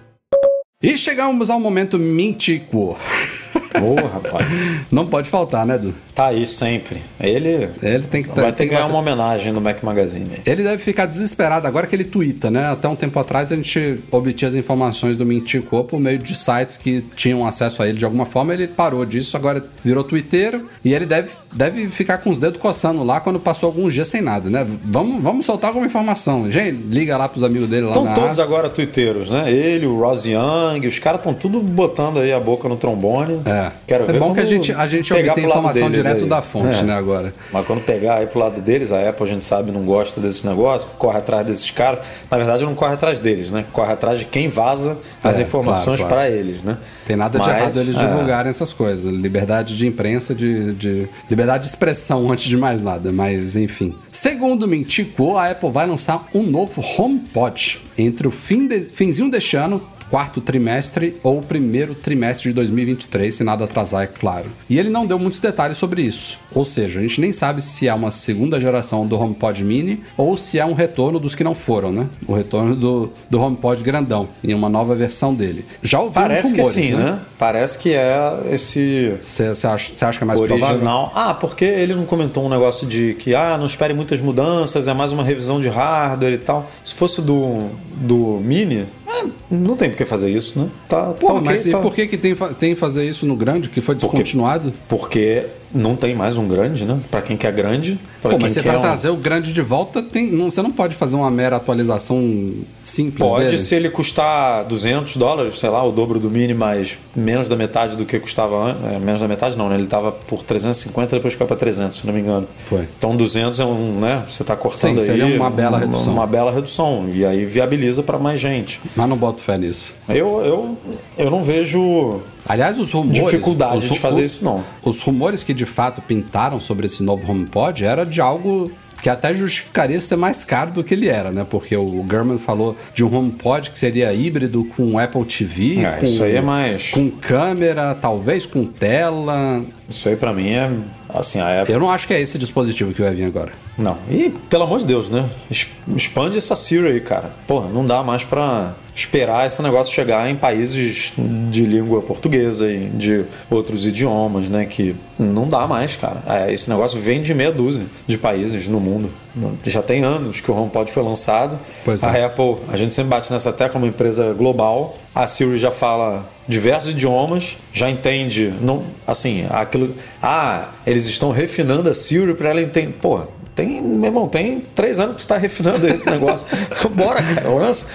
E chegamos ao momento mítico. Ô, rapaz. Não pode faltar, né, Edu? Tá aí sempre. Ele, Ele tem que vai ter que ganhar bater- uma homenagem no Mac Magazine. Ele deve ficar desesperado agora que ele twitta, né? Até um tempo atrás a gente obtinha as informações do Mintico por meio de sites que tinham acesso a ele de alguma forma. Ele parou disso, agora virou twitteiro e ele deve, deve ficar com os dedos coçando lá quando passou alguns dias sem nada, né? Vamos, vamos soltar alguma informação. Gente, liga lá pros amigos dele lá Estão todos agora twitteiros, né? Ele, o Ross Young, os caras estão tudo botando aí a boca no trombone. É. Quero é ver bom que a gente, a gente pegar obtém informação direto aí. da fonte, É. né, agora. Mas quando pegar aí pro lado deles, a Apple a gente sabe não gosta desse negócio, corre atrás desses caras. Na verdade, não corre atrás deles, né? Corre atrás de quem vaza as É, informações claro, claro. para eles, né? Tem nada de Mas, errado eles é. divulgarem essas coisas. Liberdade de imprensa, de, de- liberdade de expressão antes de mais nada. Mas, enfim. Segundo Mintico, a Apple vai lançar um novo HomePod entre o fim de- finzinho deste ano quarto trimestre ou primeiro trimestre de 2023, se nada atrasar, é claro. E ele não deu muitos detalhes sobre isso. Ou seja, a gente nem sabe se é uma segunda geração do HomePod Mini ou se é um retorno dos que não foram, né? O retorno do, do HomePod grandão, em uma nova versão dele. Já ouvimos Parece rumores, que sim, né? Parece que é esse Você acha, acha que é mais provável? original. Ah, porque ele não comentou um negócio de que ah, não espere muitas mudanças, é mais uma revisão de hardware e tal. Se fosse do, do Mini, é, não tem por que fazer isso, né? Tá, Pô, tá ok, mas e tá. por que, que tem, tem fazer isso no grande, que foi descontinuado? Porque não tem mais um grande, né? Pra quem quer grande, Pô, quem mas você quer vai um- trazer o grande de volta, tem, não, você não pode fazer uma mera atualização simples Pode dele. se ele custar 200 dólares, sei lá, o dobro do Mini, mas menos da metade do que custava antes. É, menos da metade não, né? Ele tava por 350, depois caiu pra 300, se não me engano. Foi. Então 200 é um, né? Você tá cortando Sim, aí seria uma bela redução. Uma bela redução. E aí viabiliza para mais gente. Mas não boto fé nisso. Eu, eu, eu não vejo Aliás, os rumores. dificuldade os, de fazer o- isso, não. Os rumores que de fato pintaram sobre esse novo HomePod era de algo que até justificaria ser mais caro do que ele era, né? Porque o German falou de um HomePod que seria híbrido com Apple TV, É, com, isso aí é mais- com câmera, talvez com tela. Isso aí pra mim é assim, a Apple. Eu não acho que é esse dispositivo que vai vir agora. Não. E pelo amor de Deus, né? Expande essa Siri aí, cara. Porra, não dá mais pra esperar esse negócio chegar em países de língua portuguesa e de outros idiomas, né? Que não dá mais, cara. É, esse negócio vem de meia dúzia de países no mundo. Já tem anos que o HomePod foi lançado. Pois a é. Apple, a gente sempre bate nessa tecla, uma empresa global. A Siri já fala diversos idiomas, já entende, não, assim, aquilo. Ah, eles estão refinando a Siri para ela entender. Pô, tem, meu irmão, tem três anos que tu tá refinando esse negócio. Bora, cara, lança.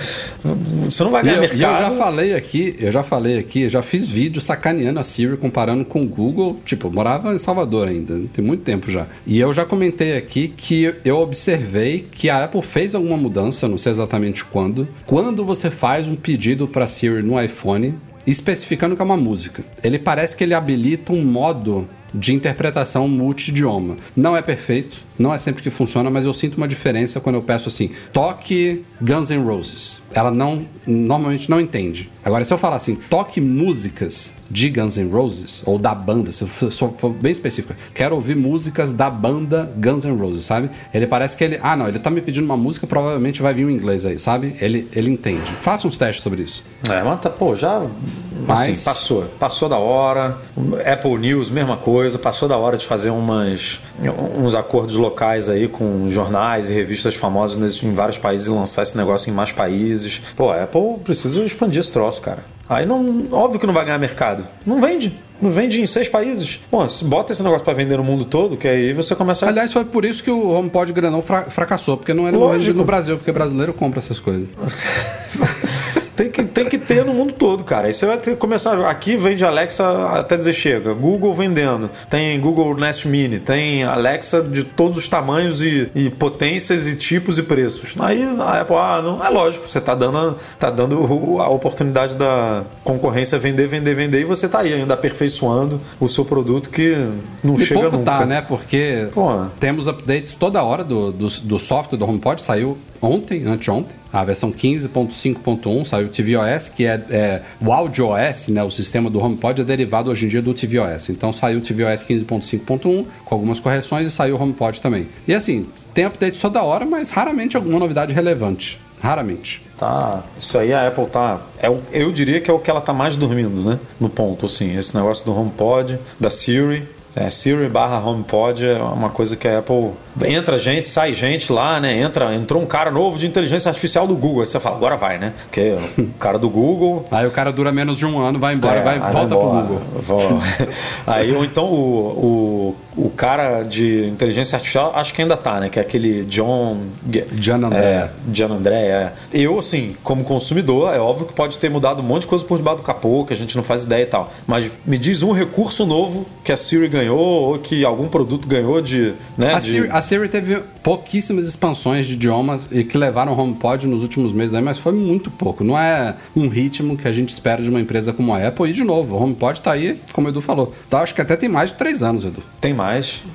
Você não vai E ganhar eu, e mercado. eu já falei aqui, eu já falei aqui, eu já fiz vídeo sacaneando a Siri comparando com o Google. Tipo, eu morava em Salvador ainda, tem muito tempo já. E eu já comentei aqui que eu observei que a Apple fez alguma mudança, eu não sei exatamente quando. Quando você faz um pedido para Siri no iPhone, especificando que é uma música, ele parece que ele habilita um modo de interpretação multi-idioma. Não é perfeito, não é sempre que funciona, mas eu sinto uma diferença quando eu peço assim, toque Guns N' Roses. Ela não, normalmente não entende. Agora, se eu falar assim, toque músicas de Guns N' Roses, ou da banda, se for- se eu for bem específico, quero ouvir músicas da banda Guns N' Roses, sabe? Ele parece que ele, ah não, ele tá me pedindo uma música, provavelmente vai vir um inglês aí, sabe? Ele, ele entende. Faça uns testes sobre isso. É, mas tá, pô, já. Mas- Assim, passou. Passou da hora. Apple News, mesma coisa. Passou da hora de fazer umas, uns acordos locais aí com jornais e revistas famosas em vários países e lançar esse negócio em mais países. Pô, a Apple precisa expandir esse troço, cara. Aí não. Óbvio que não vai ganhar mercado. Não vende. Não vende em seis países. Pô, bota esse negócio pra vender no mundo todo, que aí você começa a. Aliás, foi por isso que o HomePod grandão fra- fracassou, porque não era vendido no Brasil, porque brasileiro compra essas coisas. Tem que, tem que ter no mundo todo, cara. Aí você vai ter que começar. Aqui vende Alexa até dizer chega. Google vendendo. Tem Google Nest Mini. Tem Alexa de todos os tamanhos e, e potências e tipos e preços. Aí a Apple, ah, não é lógico. Você tá dando, tá dando a oportunidade da concorrência vender, vender, vender. E você tá aí ainda aperfeiçoando o seu produto que não E chega pouco nunca. tá, né? Porque Pô. temos updates toda hora do, do, do software do HomePod. Saiu ontem, anteontem. A versão 15.5.1 saiu o tvOS, que é, é o AudioOS, né? O sistema do HomePod é derivado hoje em dia do tvOS. Então saiu o tvOS 15.5.1 com algumas correções e saiu o HomePod também. E assim, tem updates toda hora, mas raramente alguma novidade relevante. Raramente. Tá, isso aí a Apple tá. É, eu diria que é o que ela tá mais dormindo, né? No ponto, assim. Esse negócio do HomePod, da Siri. É, Siri barra HomePod é uma coisa que a Apple. Entra gente, sai gente lá, né? Entra, entrou um cara novo de inteligência artificial do Google. Aí você fala, agora vai, né? Porque o cara do Google Aí o cara dura menos de um ano, vai embora, é, vai, volta embora. pro Google. Vou- Aí, ou então o, o, o cara de inteligência artificial, acho que ainda tá, né? Que é aquele John. John André. É, John André, é. Eu, assim, como consumidor, é óbvio que pode ter mudado um monte de coisa por debaixo do capô, que a gente não faz ideia e tal. Mas me diz um recurso novo que a Siri ganhou, ou que algum produto ganhou de. Né, A de- Siri, a Siri teve pouquíssimas expansões de idiomas e que levaram o HomePod nos últimos meses aí, mas foi muito pouco. Não é um ritmo que a gente espera de uma empresa como a Apple. E de novo, o HomePod tá aí, como o Edu falou. Tá, acho que até tem mais de três anos, Edu. Tem mais,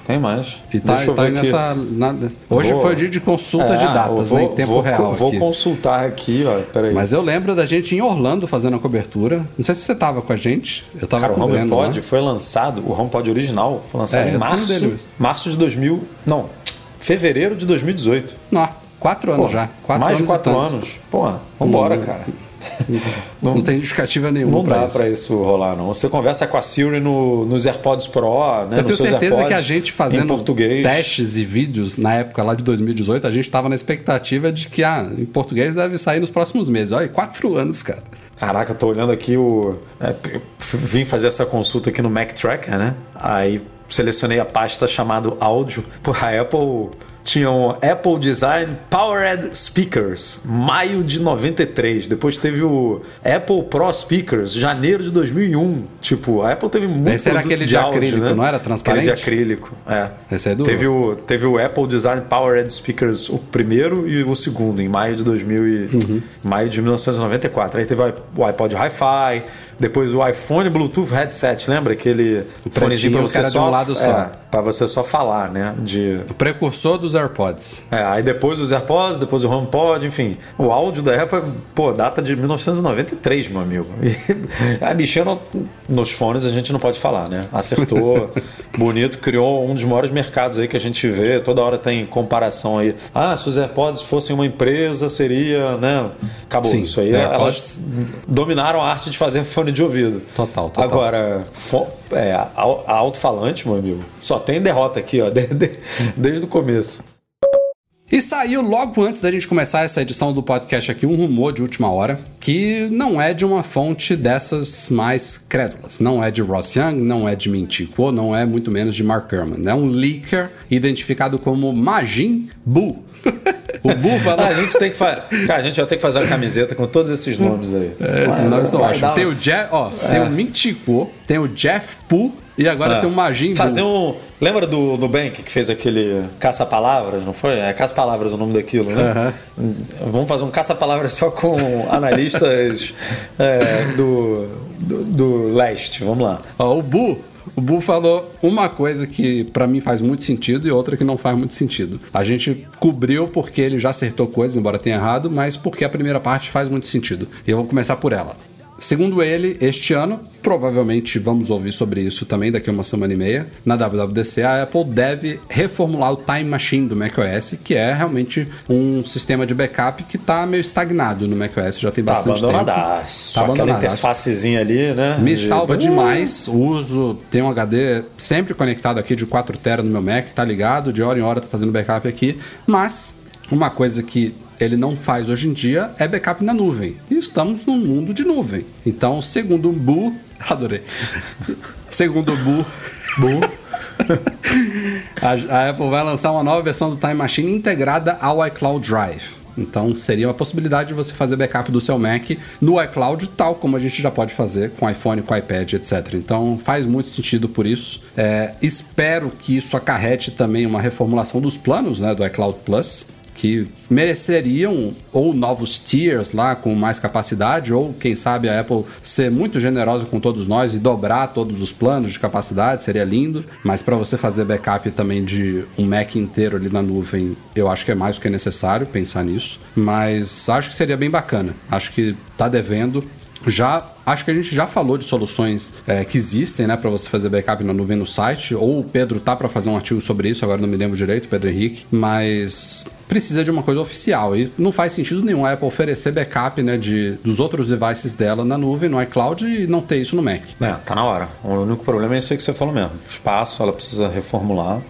tem mais. E tá, Deixa tá nessa. na- Hoje Vou- foi o dia de consulta de É, datas, vou, né, em tempo vou, real. Vou aqui. consultar aqui, ó. Peraí. Mas eu lembro da gente em Orlando fazendo a cobertura. Não sei se você tava com a gente. Eu tava Cara, o lá. HomePod foi lançado, o HomePod original foi lançado É, em março, dele. março de 2000, não, fevereiro de 2018. Não, quatro anos Pô, já. Quatro mais de anos e quatro anos. Porra, vambora, cara. Não, tem justificativa nenhuma Não dá isso. pra isso rolar, não. Você conversa com a Siri no, nos AirPods Pro, né? Eu tenho certeza AirPods, que a gente fazendo testes e vídeos na época lá de 2018, a gente tava na expectativa de que, ah, em português deve sair nos próximos meses. Olha, quatro anos, cara. Caraca, eu tô olhando aqui o. é, vim fazer essa consulta aqui no Mac Tracker, né? Aí selecionei a pasta chamada áudio. Pô, a Apple tinha um Apple Design Powered Speakers, maio de 93. Depois teve o Apple Pro Speakers, janeiro de 2001. Tipo, a Apple teve muito Esse era aquele de áudio, acrílico, né? não era transparente? Aquele de acrílico, é. Esse é do- Teve o, teve o Apple Design Powered Speakers, o primeiro e o segundo, em maio de 2000 e, Uhum. maio de 1994. Aí teve o iPod Hi-Fi, depois o iPhone Bluetooth Headset, lembra? Aquele fonezinho que você de só, um lado só. É, pra você só falar, né? De, O precursor dos AirPods. é, aí depois os AirPods, depois o HomePod, enfim. O áudio da Apple, pô, data de 1993, meu amigo. E a bichinha no- nos fones a gente não pode falar, né? Acertou, bonito, criou um dos maiores mercados aí que a gente vê. Toda hora tem comparação aí. Ah, se os AirPods fossem uma empresa, seria, né? Acabou Sim, isso aí. AirPods- Elas dominaram a arte de fazer fone de ouvido. Total, total. Agora, fo- é, alto-falante, meu amigo, só tem derrota aqui, ó, de- de- desde o começo. E saiu logo antes da gente começar essa edição do podcast aqui um rumor de última hora que não é de uma fonte dessas mais crédulas. Não é de Ross Young, não é de Mintico, não é muito menos de Mark Gurman. É um leaker identificado como Majin Buu. o Buu Ah, fala... a gente tem que fazer. Cara, a gente vai ter que fazer uma camiseta com todos esses nomes aí. É, Esses nomes são ótimos. dar Tem o, Jeff, ó, tem o Mintico, tem o Jeff Poo e agora É. tem o Majin Fazer um. Lembra do Nubank que fez aquele caça-palavras, não foi? É caça-palavras o nome daquilo, né? Vamos fazer um caça-palavras só com analistas é, do, do, do leste. Vamos lá. Ó, o Bu, o Bu falou uma coisa que pra mim faz muito sentido e outra que não faz muito sentido. A gente cobriu porque ele já acertou coisas, embora tenha errado, mas porque a primeira parte faz muito sentido. E eu vou começar por ela. Segundo ele, este ano, provavelmente vamos ouvir sobre isso também daqui a uma semana e meia, na WWDC, a Apple deve reformular o Time Machine do macOS, que é realmente um sistema de backup que tá meio estagnado no macOS, já tem Tá bastante tempo. abandonadaço. Tá Aquela abandonadaço. interfacezinha ali, né? Me De- salva Uh, demais. Uso, tem um HD sempre conectado aqui de 4 TB no meu Mac, tá ligado? De hora em hora tá fazendo backup aqui. Mas uma coisa que ele não faz hoje em dia é backup na nuvem. E estamos num mundo de nuvem. Então, segundo o Bu, adorei. segundo o Bu, Bu a, a Apple vai lançar uma nova versão do Time Machine integrada ao iCloud Drive. Então seria uma possibilidade de você fazer backup do seu Mac no iCloud, tal como a gente já pode fazer com iPhone, com iPad, etc. Então faz muito sentido por isso. É, espero que isso acarrete também uma reformulação dos planos né, do iCloud Plus que mereceriam ou novos tiers lá com mais capacidade, ou quem sabe a Apple ser muito generosa com todos nós e dobrar todos os planos de capacidade, seria lindo. Mas para você fazer backup também de um Mac inteiro ali na nuvem, eu acho que é mais do que necessário pensar nisso. Mas acho que seria bem bacana. Acho que tá devendo. Já acho que a gente já falou de soluções é, que existem, né, para você fazer backup na nuvem no site. Ou o Pedro tá para fazer um artigo sobre isso, agora não me lembro direito, Pedro Henrique. Mas precisa de uma coisa oficial e não faz sentido nenhum a Apple oferecer backup, né, de dos outros devices dela na nuvem, no iCloud e não ter isso no Mac. É, tá na hora. O único problema é isso aí que você falou mesmo. Espaço, ela precisa reformular.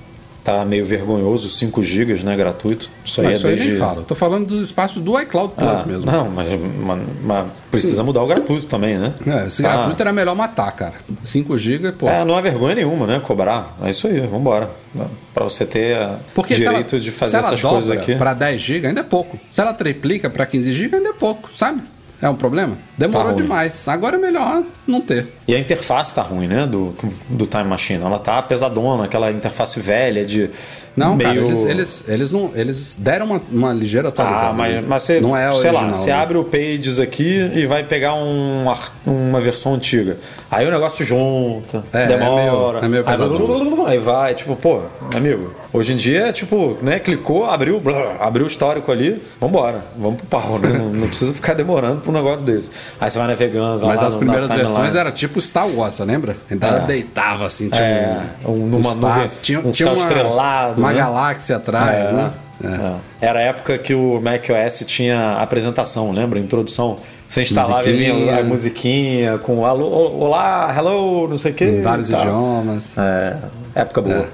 Tá meio vergonhoso, 5 GB, né, gratuito. Isso aí Mas é isso aí desde... nem falo. Tô falando dos espaços do iCloud Plus Ah, mesmo. Não, mas, mas- mas precisa mudar o gratuito também, né? É, se Tá. gratuito era melhor matar, cara. 5 GB, pô. É, não é vergonha nenhuma, né? Cobrar. É isso aí, vambora. Pra você ter eh, Porque direito ela, de fazer essas coisas aqui. Pra 10 GB ainda é pouco. Se ela triplica pra 15 GB ainda é pouco, sabe? É um problema? Demorou Tá demais. Agora é melhor não ter. E a interface tá ruim, né? Do, do Time Machine. Ela tá pesadona, aquela interface velha de. Não, meio... cara, eles, eles, eles, não, eles deram uma, uma ligeira atualizada. Ah, mas, mas você, não é sei original, lá, você né? abre o Pages aqui e vai pegar um uma versão antiga. Aí o negócio junta, É, demora. é meio- é meio aí, aí vai, tipo, pô, amigo, hoje em dia é tipo, né, clicou, abriu, blá, abriu o histórico ali, vambora, vamos pro pau, né? Não, não precisa ficar demorando pra um negócio desse. Aí você vai navegando, vai Mas lá as primeiras versões era tipo Star Wars, você lembra? Ainda É. deitava assim, tinha É, um, um- numa nuvem, um céu uma, estrelado, Uma né? galáxia atrás, É, né? é. Era a época que o macOS tinha apresentação, lembra? Introdução. Você instalava e vinha a musiquinha com alô, olá, hello, não sei o quê. Vários idiomas. É, época boa.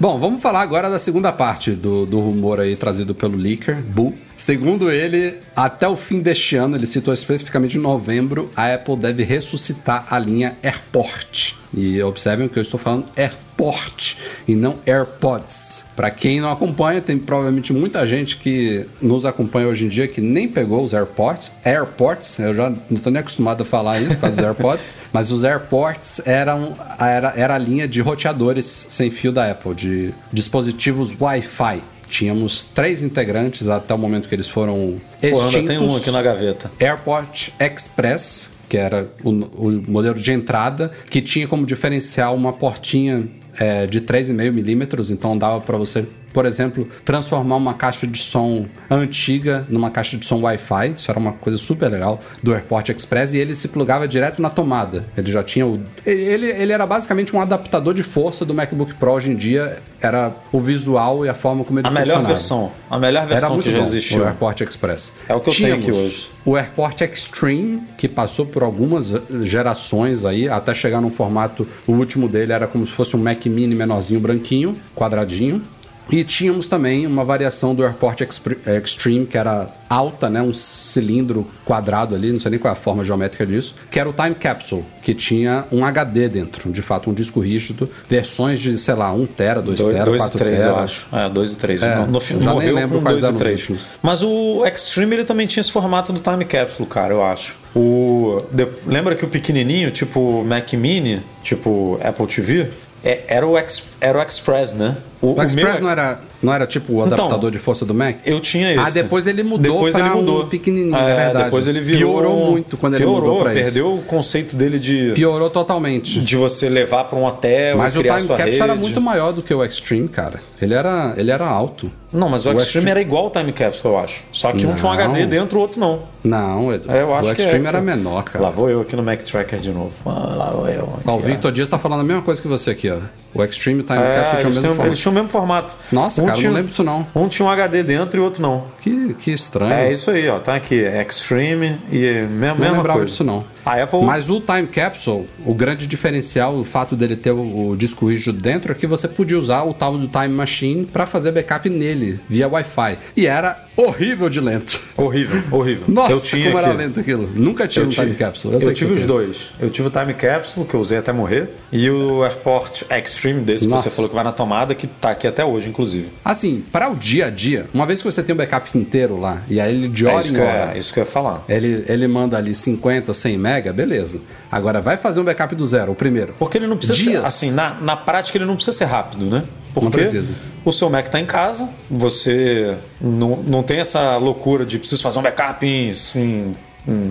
Bom, vamos falar agora da segunda parte do, do rumor aí trazido pelo Leaker, Bull. Segundo ele, até o fim deste ano, ele citou especificamente em novembro, a Apple deve ressuscitar a linha AirPort. E observem que eu estou falando AirPort e não AirPods. Para quem não acompanha, tem provavelmente muita gente que nos acompanha hoje em dia que nem pegou os AirPods. AirPods, eu já não estou nem acostumado a falar ainda por causa dos AirPods, mas os AirPods eram era, era a linha de roteadores sem fio da Apple, de dispositivos Wi-Fi. Tínhamos três integrantes até o momento que eles foram Pô, extintos. ainda tem um aqui na gaveta. AirPort Express, que era o, o modelo de entrada, que tinha como diferencial uma portinha é, de 3,5 milímetros, então dava para você, por exemplo, transformar uma caixa de som antiga numa caixa de som Wi-Fi. Isso era uma coisa super legal do AirPort Express e ele se plugava direto na tomada. Ele já tinha o. Ele, ele era basicamente um adaptador de força do MacBook Pro hoje em dia. Era o visual e a forma como ele A melhor funcionava. versão. A melhor Era versão muito que já bom, existiu. o AirPort Express. É o que eu tenho aqui Tínhamos hoje. O AirPort Extreme, que passou por algumas gerações aí, até chegar num formato, o último dele era como se fosse um Mac Mini menorzinho, branquinho, quadradinho. E tínhamos também uma variação do AirPort Expre- Extreme, que era alta, né? Um cilindro quadrado ali, não sei nem qual é a forma geométrica disso, que era o Time Capsule, que tinha um HD dentro, de fato, um disco rígido, versões de, sei lá, 1 tera, 2 2 tera, e 4 3, tera. eu acho. É, 2 e 3. É, no, já nem lembro quais 2 e eram os 3. últimos. Mas o Extreme ele também tinha esse formato do Time Capsule, cara, eu acho. O, de- lembra que o pequenininho, tipo Mac Mini, tipo Apple TV, é- era, o Ex- era o Express, né? O, meu Express é- não, era, não era tipo o Então, adaptador de força do Mac? Eu tinha esse. Ah, depois ele mudou depois pra ele mudou. um pequenininho, é verdade. Depois ele virou... Piorou muito quando ele Piorou, mudou pra isso. perdeu o conceito dele de, Piorou totalmente. de você levar para um hotel Mas o Time Capsule rede. era muito maior do que o Extreme, cara. Ele era, ele era alto. Não, mas o, O Extreme Extreme- era igual ao Time Capsule, eu acho. Só que um tinha um Não. HD dentro, o outro não. Não, Edu. É, eu acho o Extreme é, era menor, cara. Lá vou eu aqui no Mac Tracker de novo. Ah, lá vou eu. Aqui, Ó, o. Victor Dias tá falando a mesma coisa que você aqui, ó. O Extreme e o Time É, Capsule tinham o mesmo formato. O mesmo formato. Nossa, cara, eu não lembro disso não. Um tinha um HD dentro e outro não. Que, que estranho. É isso aí, ó. Tá aqui. Extreme e mesma, Não mesma lembrava coisa. disso não. A Apple. Mas o Time Capsule, o grande diferencial, o fato dele ter o, o disco rígido dentro, é que você podia usar o tal do Time Machine para fazer backup nele, via Wi-Fi. E era horrível de lento. Horrível, horrível. Nossa, eu tinha como era lento aquilo. Nunca tive Eu, um Time Capsule. eu, que tive você os dois. Eu tive o Time Capsule, que eu usei até morrer, e o AirPort Extreme desse Nossa. que você falou que vai na tomada, que tá aqui até hoje, inclusive. Assim, para o dia a dia, uma vez que você tem um backup inteiro lá, e aí ele de É hora isso em que, eu, hora, é isso que eu ia falar. ele, ele manda ali 50, 100 mega, beleza. Agora vai fazer um backup do zero, o primeiro. Porque ele não precisa ser, Dias. assim, na, na prática ele não precisa ser rápido, né? Porque precisa. o seu Mac está em casa, você não, não tem essa loucura de preciso fazer um backup em, em, em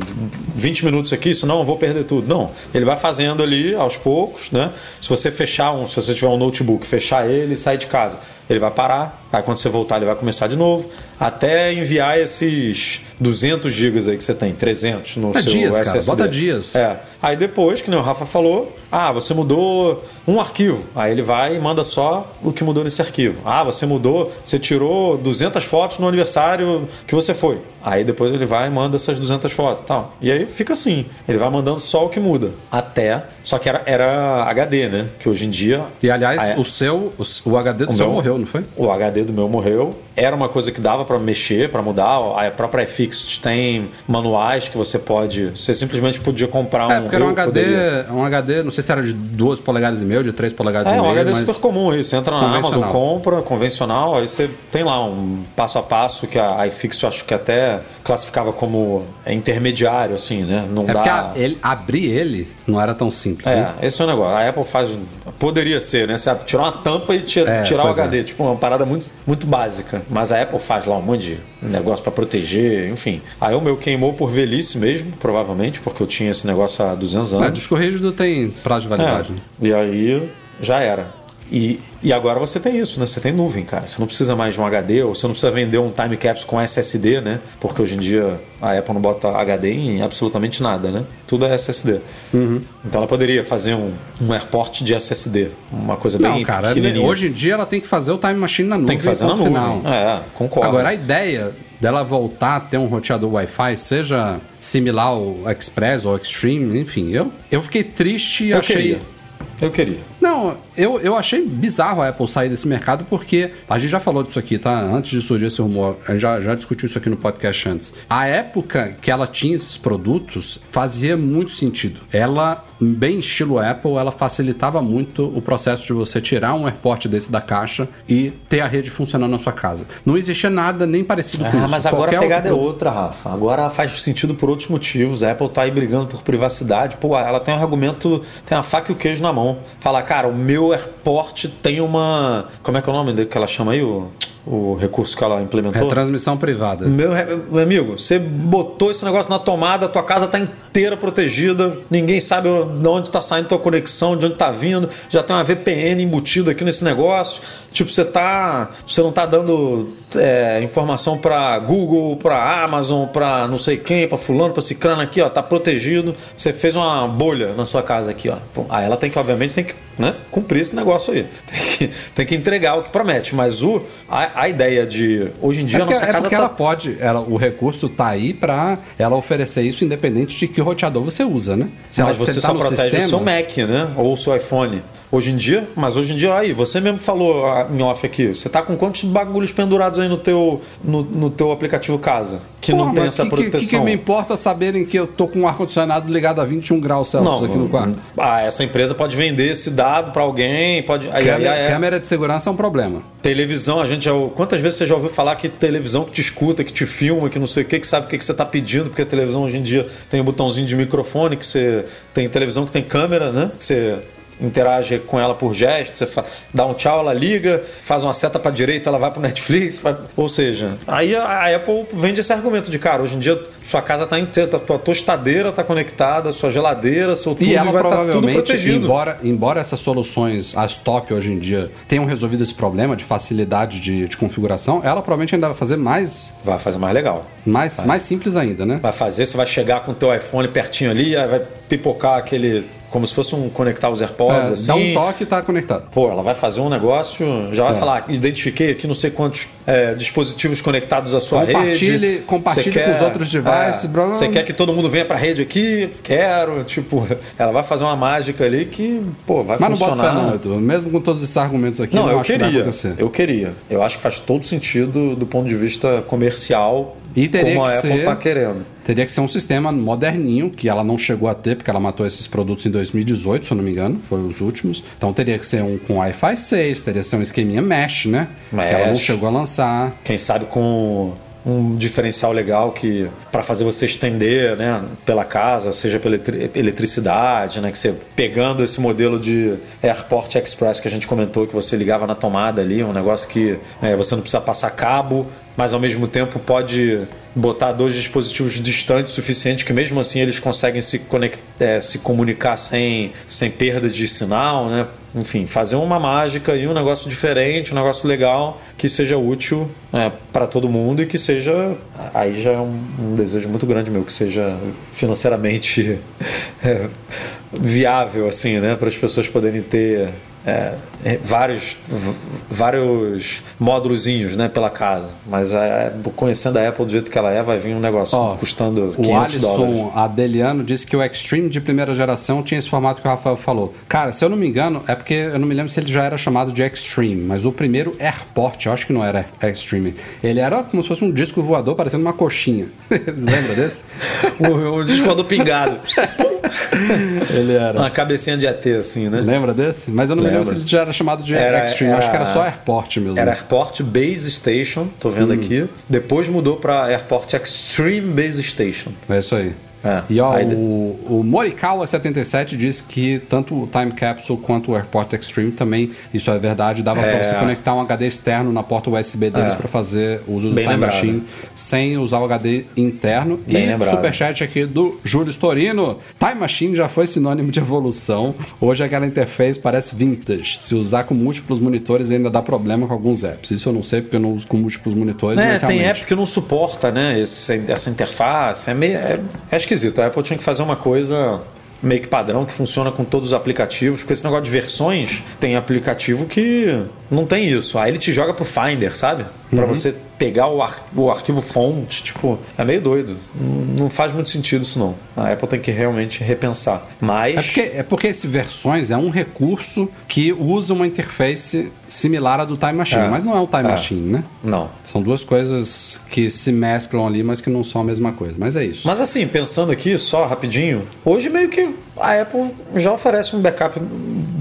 20 minutos aqui, senão eu vou perder tudo. Não, ele vai fazendo ali aos poucos, né? Se você fechar um, se você tiver um notebook, fechar ele e sair de casa, ele vai parar. Aí quando você voltar, ele vai começar de novo. Até enviar esses 200 gigas aí que você tem, 300 no seu dias, cara, SSD. bota dias. É. Aí depois, que nem o Rafa falou, ah, você mudou um arquivo. Aí ele vai e manda só o que mudou nesse arquivo. Ah, você mudou, você tirou 200 fotos no aniversário que você foi. Aí depois ele vai e manda essas 200 fotos e tal. E aí fica assim. Ele vai mandando só o que muda. Até. Só que era, era HD, né? Que hoje em dia. E aliás, Ah, é. o seu, o, o HD do O seu meu- morreu, não foi? O HD do meu morreu. Era uma coisa que dava pra mexer, pra mudar. A própria iFixit tem manuais que você pode. Você simplesmente podia comprar um. É, porque era um HD, poderia. um HD, não sei se era de 2 polegadas e meio, de 3 polegadas É, e um meio, HD mas... super comum aí. Você entra na Amazon, compra, convencional, aí você tem lá um passo a passo que a iFix eu acho que até classificava como é, intermediário, assim, né? Não É dá. porque a- ele, abrir ele não era tão simples, né? É, esse é o negócio. A Apple faz. Poderia ser, né? Você tirar uma tampa e tira- É, tirar o pois é. HD. Tipo, uma parada muito, muito básica. Mas a Apple faz lá um monte de negócio pra proteger, enfim. Aí o meu queimou por velhice mesmo, provavelmente, porque eu tinha esse negócio há 200 Mas anos. disco rígido tem prazo de validade. né? É. E aí já era. E, e agora você tem isso, né? Você tem nuvem, cara. Você não precisa mais de um HD, ou você não precisa vender um time capsule com SSD, né? Porque hoje em dia a Apple não bota HD em absolutamente nada, né? Tudo é SSD. Uhum. Então ela poderia fazer um, um airport de SSD, uma coisa Não, bem cara, hoje em dia ela tem que fazer o Time Machine na nuvem. tem que fazer na nuvem. final. É, concordo. Agora, a ideia dela voltar a ter um roteador Wi-Fi, seja similar ao Express ou Extreme, enfim, eu, eu fiquei triste e achei. queria. Eu queria. Não, eu, eu achei bizarro a Apple sair desse mercado porque a gente já falou disso aqui, tá? Antes de surgir esse rumor, a gente já, já discutiu isso aqui no podcast antes. A época que ela tinha esses produtos fazia muito sentido. Ela, bem estilo Apple, ela facilitava muito o processo de você tirar um AirPort desse da caixa e ter a rede funcionando na sua casa. Não existia nada nem parecido com Ah, isso. mas agora Qualquer a pegada é outro outra, Rafa. Agora faz sentido por outros motivos. A Apple tá aí brigando por privacidade. Pô, ela tem um argumento, tem a faca e o queijo na mão. Fala, cara, o meu AirPort tem uma. Como é que é o nome que ela chama aí? O, o recurso que ela implementou? Retransmissão privada. Meu, meu amigo, você botou esse negócio na tomada, tua casa tá inteira protegida, ninguém sabe de onde tá saindo tua conexão, de onde tá vindo, já tem uma VPN embutida aqui nesse negócio. Tipo, você tá. Você não tá dando é, informação pra Google, pra Amazon, pra não sei quem, pra fulano, pra ciclano aqui, ó, tá protegido. Você fez uma bolha na sua casa aqui, ó. Aí ela tem que, obviamente, tem que né, cumprir esse negócio aí. Tem que, tem que entregar o que promete. Mas o, a, a ideia de. Hoje em dia É a porque, nossa é casa porque tá. ela pode, ela, o recurso tá aí pra ela oferecer isso independente de que roteador você usa, né? Se Mas ela- se você tá só protege o sistema- seu Mac, né? Ou o seu iPhone. Hoje em dia, mas hoje em dia, aí, você mesmo falou ah, em off aqui, você tá com quantos bagulhos pendurados aí no teu, no, no teu aplicativo casa? Que não tem essa que- proteção. Que, que me importa saberem que eu tô com o ar-condicionado ligado a 21 graus Celsius aqui no quarto? Ah, essa empresa pode vender esse dado pra alguém, pode. Aí, aí, Câmera, aí, câmera de segurança é um problema. Televisão, a gente já. Quantas vezes você já ouviu falar que televisão que te escuta, que te filma, que não sei o que, que sabe o que, que você tá pedindo, porque a televisão hoje em dia tem o botãozinho de microfone, que você. Tem televisão que tem câmera, né? Que você interage com ela por gesto, você dá um tchau, ela liga, faz uma seta para direita, ela vai pro Netflix, vai- ou seja, aí a Apple vende esse argumento de cara, hoje em dia sua casa tá inteira, tua tostadeira tá conectada, sua geladeira, seu tudo E ela vai estar tudo provavelmente, protegido. embora, embora essas soluções, as top hoje em dia, tenham resolvido esse problema de facilidade de, de configuração, ela provavelmente ainda vai fazer mais, Vai fazer mais legal. mais, mais simples ainda, né? vai fazer, você vai chegar com o teu iPhone pertinho ali, aí vai pipocar aquele. Como se fosse um conectar os AirPods, É, assim. dá um toque e tá conectado. Pô, ela vai fazer um negócio, já É. vai falar, identifiquei aqui não sei quantos é, dispositivos conectados à sua Compartilhe- rede. compartilhe Você com os outros devices, é, Você blá. quer que todo mundo venha pra rede aqui? Quero. Tipo, ela vai fazer uma mágica ali que, pô, vai Mas não bota funcionar. fé não, Edu. Mesmo com todos esses argumentos aqui, Não, não eu acho que vai queria. acontecer. Eu queria. Eu acho que faz todo sentido do ponto de vista comercial, E teria como a Apple ser- tá querendo. Teria que ser um sistema moderninho, que ela não chegou a ter, porque ela matou esses produtos em 2018, se eu não me engano, foi os últimos. Então teria que ser um com Wi-Fi 6, teria que ser um esqueminha mesh, né? Que ela não Mesh. chegou a lançar. quem sabe com um diferencial legal que para fazer você estender, né, pela casa, seja pela eletri- eletricidade, né, que você pegando esse modelo de Airport Express que a gente comentou que você ligava na tomada ali, um negócio que né, você não precisa passar cabo, mas ao mesmo tempo pode botar dois dispositivos distantes o suficiente que mesmo assim eles conseguem se, conect, é, se comunicar sem, sem perda de sinal, né? Enfim, fazer uma mágica e um negócio diferente, um negócio legal que seja útil é, para todo mundo e que seja. Aí já é um, um desejo muito grande meu, que seja financeiramente é, viável, assim, né? Para as pessoas poderem ter é, é, vários, vários módulozinhos né, pela casa. Mas é, conhecendo a Apple do jeito que ela é, vai vir um negócio Ó, custando O 500 dólares. Alisson Adeliano disse que o Extreme de primeira geração tinha esse formato que o Rafael falou. Cara, se eu não me engano, é porque eu não me lembro se ele já era chamado de Extreme, mas o primeiro Airport, eu acho que não era Extreme. Ele era como se fosse um disco voador parecendo uma coxinha. Lembra desse? o, o disco voador pingado. ele era. Uma cabecinha de ET, assim, né? Lembra desse? Mas eu não lembro se ele já era chamado de Era- Extreme. Acho que era era- só Airport mesmo. Era Airport Base Station, tô Hum. vendo aqui. Depois mudou para Airport Extreme Base Station. É isso aí. É. E ó, o, o Morikawa77 diz que tanto o Time Capsule quanto o AirPort Extreme também, isso é verdade, dava É. pra você conectar um HD externo na porta USB deles É. pra fazer o uso do Bem Time lembrado. Machine sem usar o HD interno. Bem e lembrado. superchat aqui do Júlio Storino. Time Machine já foi sinônimo de evolução. Hoje aquela interface parece vintage. Se usar com múltiplos monitores ainda dá problema com alguns apps. Isso eu não sei porque eu não uso com múltiplos monitores, É, tem app que não suporta, né? esse- essa interface. É, meio, é, é esquisito. A Apple tinha que fazer uma coisa meio que padrão que funciona com todos os aplicativos, porque esse negócio de versões tem aplicativo que não tem isso. Aí ele te joga pro Finder, sabe? Pra você pegar o, ar- o arquivo fonte, tipo, é meio doido. Não, não faz muito sentido isso não. A Apple tem que realmente repensar. Mas É porque, é porque esse versões é um recurso que usa uma interface similar à do Time Machine, É. mas não é o Time É. Machine, né? não. São duas coisas que se mesclam ali, mas que não são a mesma coisa. Mas é isso. Mas assim, pensando aqui, só rapidinho, hoje meio que a Apple já oferece um backup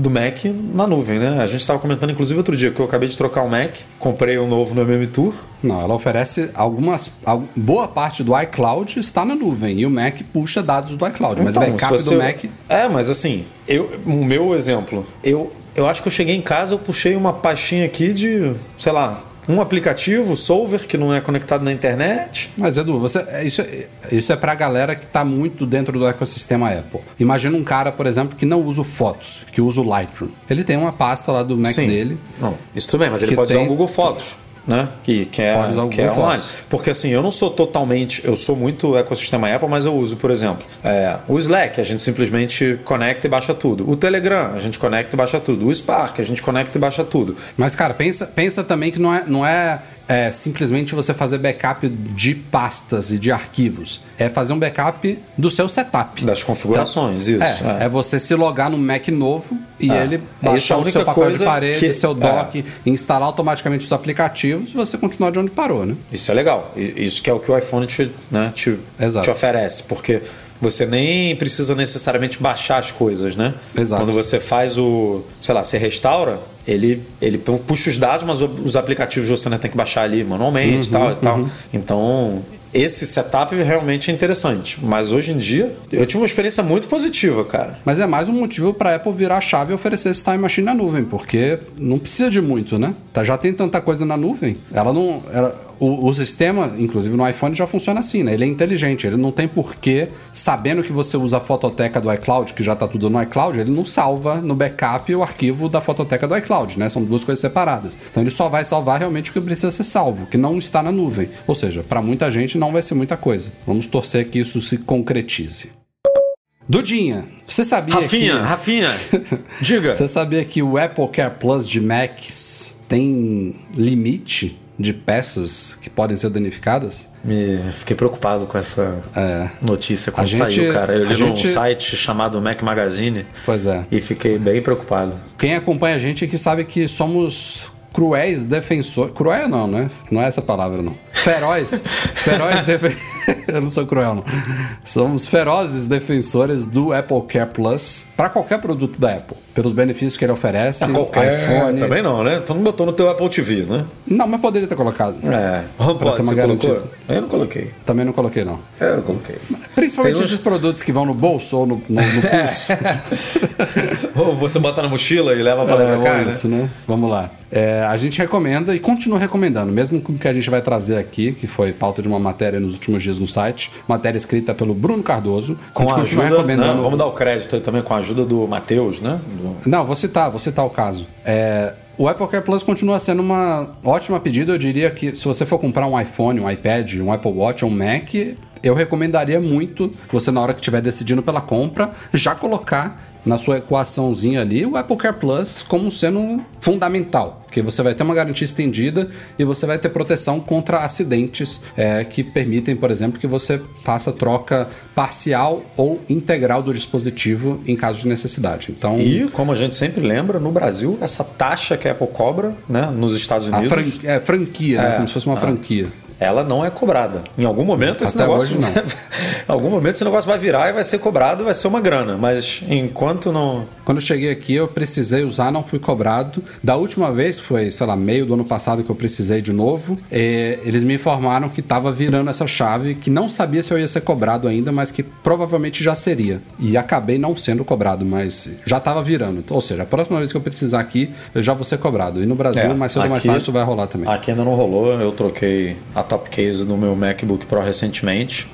do Mac na nuvem, né? A gente estava comentando, inclusive, outro dia, que eu acabei de trocar um Mac, comprei um novo no MM Tour. Não, ela oferece algumas. al- Boa parte do iCloud está na nuvem e o Mac puxa dados do iCloud, mas Então, backup se você- do Mac. É, mas assim, eu, o meu exemplo, eu, eu acho que eu cheguei em casa, eu puxei uma pastinha aqui de, sei lá, um aplicativo, Solver, que não é conectado na internet. Mas Edu, você, é- isso, é- isso é pra galera que tá muito dentro do ecossistema Apple. Imagina um cara, por exemplo, que não usa o Fotos, que usa o Lightroom. Ele tem uma pasta lá do Mac Sim. dele. Não, isso tudo bem, mas ele pode tem- usar o Google Fotos. Né? Que, que é, que é online. Porque assim, eu não sou totalmente. Eu sou muito ecossistema Apple, mas eu uso, por exemplo, é, o Slack, a gente simplesmente conecta e baixa tudo. O Telegram, a gente conecta e baixa tudo. O Spark, a gente conecta e baixa tudo. Mas, cara, pensa, pensa também que não é, não é, é, simplesmente você fazer backup de pastas e de arquivos. É fazer um backup do seu setup. Das configurações, isso. É, é. você se logar no Mac novo e É. ele é baixar o seu papel de parede, que- seu dock, instalar automaticamente os aplicativos e você continuar de onde parou, né? Isso é legal. Isso que é o que o iPhone te, né, te, te oferece. Porque você nem precisa necessariamente baixar as coisas, né? Exato. Quando você faz o. sei lá, você restaura, ele, ele puxa os dados, mas os aplicativos você ainda tem que baixar ali manualmente Uhum, tal e tal. Então. Esse setup realmente é interessante, mas hoje em dia eu tive uma experiência muito positiva, cara. Mas é mais um motivo para Apple virar a chave e oferecer esse Time Machine na nuvem, porque não precisa de muito, né? Tá, já tem tanta coisa na nuvem. Ela não. ela- o, o sistema, inclusive no iPhone, já funciona assim, né? Ele é inteligente. Ele não tem porquê, sabendo que você usa a fototeca do iCloud, que já tá tudo no iCloud, ele não salva no backup o arquivo da fototeca do iCloud, né? São duas coisas separadas. Então ele só vai salvar realmente o que precisa ser salvo, que não está na nuvem. Ou seja, para muita gente não vai ser muita coisa. Vamos torcer que isso se concretize. Dudinha, você sabia Rafinha, que... Rafinha, diga. Você sabia que o Apple Care Plus de Macs tem limite de peças que podem ser danificadas? Me fiquei preocupado com essa notícia quando A gente- saiu, cara. Eu li num gente- site chamado Mac Magazine Pois é. e fiquei bem preocupado. Quem acompanha a gente aqui sabe que somos cruéis defensores. Cruel não, né? Não é essa palavra, não. Feroz. feroz defensores. eu não sou cruel, não. Somos ferozes defensores do Apple Care Plus para qualquer produto da Apple, pelos benefícios que ele oferece. Ah, qualquer iPhone. Também não, né? Tu não botou no teu Apple TV, né? Não, mas poderia ter colocado. É. Pode, ter uma garantia. colocou? Eu não coloquei. Também não coloquei, não. Eu não coloquei. Principalmente uns- esses produtos que vão no bolso ou no, no, no pulso. Ou você bota na mochila e leva pra É, pra cá, né? isso, né? Vamos lá. É, a gente recomenda e continua recomendando, mesmo com o que a gente vai trazer aqui, que foi pauta de uma matéria nos últimos dias no site, matéria escrita pelo Bruno Cardoso. Com a ajuda, recomendando. né? vamos dar o crédito também com a ajuda do Matheus, né? Do- Não, vou citar, vou citar o caso. É, o Apple Care Plus continua sendo uma ótima pedida. Eu diria que se você for comprar um iPhone, um iPad, um Apple Watch ou um Mac, eu recomendaria muito você, na hora que estiver decidindo pela compra, já colocar na sua equaçãozinha ali o Apple Care Plus como sendo fundamental. Porque você vai ter uma garantia estendida e você vai ter proteção contra acidentes é, que permitem, por exemplo, que você faça troca parcial ou integral do dispositivo em caso de necessidade. Então, E, como a gente sempre lembra, no Brasil, essa taxa que a Apple cobra, né? Nos Estados A Unidos, fran- é, franquia, né? É, como se fosse uma é. franquia. Ela não é cobrada. Em algum momento esse Até negócio. em algum momento esse negócio vai virar e vai ser cobrado, vai ser uma grana. Mas enquanto não. Quando eu cheguei aqui, eu precisei usar, não fui cobrado. Da última vez, foi, sei lá, meio do ano passado que eu precisei de novo. e eles me informaram que estava virando essa chave, que não sabia se eu ia ser cobrado ainda, mas que provavelmente já seria. E acabei não sendo cobrado, mas já estava virando. Ou seja, a próxima vez que eu precisar aqui, eu já vou ser cobrado. E no Brasil, É, mais cedo ou mais tarde, isso vai rolar também. Aqui ainda não rolou. Eu troquei a top case do meu MacBook Pro recentemente.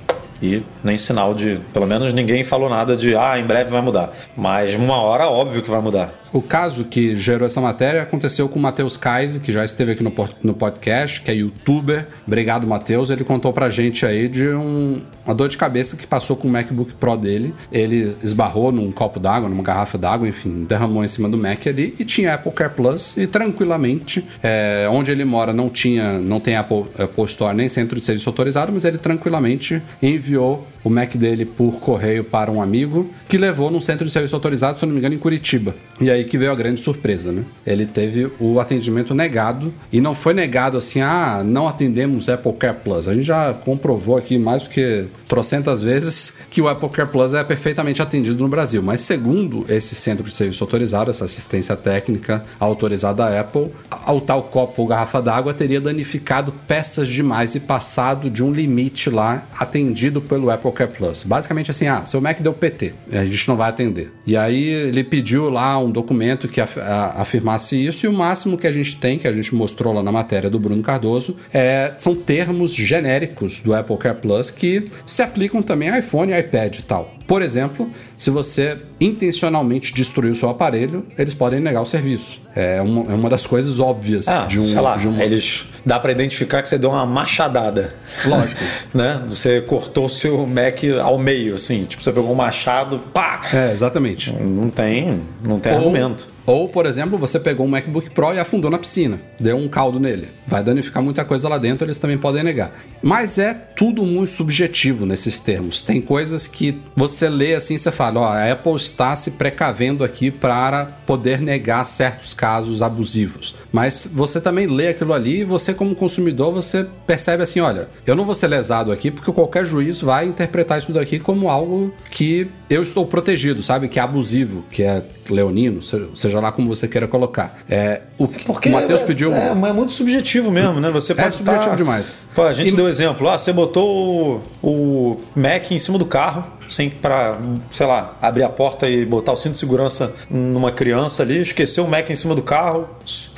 E nem sinal de. Pelo menos ninguém falou nada de ah, em breve vai mudar. Mas uma hora, óbvio que vai mudar. O caso que gerou essa matéria aconteceu com o Matheus Kaise, que já esteve aqui no, no podcast, que é youtuber. Obrigado, Matheus. Ele contou pra gente aí de um- uma dor de cabeça que passou com o MacBook Pro dele. Ele esbarrou num copo d'água, numa garrafa d'água, enfim, derramou em cima do Mac ali e tinha Apple Care Plus e tranquilamente, é, onde ele mora não tinha, não tem Apple, Apple Store nem centro de serviço autorizado, mas ele tranquilamente enviou o Mac dele por correio para um amigo que levou num centro de serviço autorizado, se não me engano, em Curitiba. E aí que veio a grande surpresa, né? Ele teve o atendimento negado e não foi negado assim, ah, não atendemos Apple Care Plus. A gente já comprovou aqui mais do que trocentas vezes que o Apple Care Plus é perfeitamente atendido no Brasil. Mas segundo esse centro de serviço autorizado, essa assistência técnica autorizada da Apple, ao tal copo ou garrafa d'água teria danificado peças demais e passado de um limite lá atendido pelo Apple Care Plus. Basicamente assim, ah, seu Mac deu PT, a gente não vai atender. E aí ele pediu lá um documento que af- a- afirmasse isso e o máximo que a gente tem, que a gente mostrou lá na matéria do Bruno Cardoso, é, são termos genéricos do Apple Care Plus que se aplicam também a iPhone, iPad e tal. Por exemplo, se você intencionalmente destruiu o seu aparelho, eles podem negar o serviço. É uma, é uma das coisas óbvias Ah, de um. sei lá, de um- eles dá pra identificar que você deu uma machadada. Lógico. né? Você cortou o seu Mac ao meio, assim, tipo, você pegou um machado, pá! É, exatamente. Não tem, não tem Ou- argumento. Ou, por exemplo, você pegou um MacBook Pro e afundou na piscina, deu um caldo nele. Vai danificar muita coisa lá dentro, eles também podem negar. Mas é tudo muito subjetivo nesses termos. Tem coisas que você lê assim e você fala: ó, a Apple está se precavendo aqui para poder negar certos casos abusivos. Mas você também lê aquilo ali e você, como consumidor, você percebe assim: olha, eu não vou ser lesado aqui porque qualquer juiz vai interpretar isso daqui como algo que eu estou protegido, sabe? Que é abusivo, que é leonino, se- seja lá como você queira colocar. É, o que Porque o Matheus é, pediu. É, mas é muito subjetivo mesmo, né? Você pode subjetivo tá- demais. Pô, a gente E- deu exemplo. Ah, você botou o, o Mac em cima do carro, sem para, sei lá, abrir a porta e botar o cinto de segurança numa criança ali, esqueceu o Mac em cima do carro,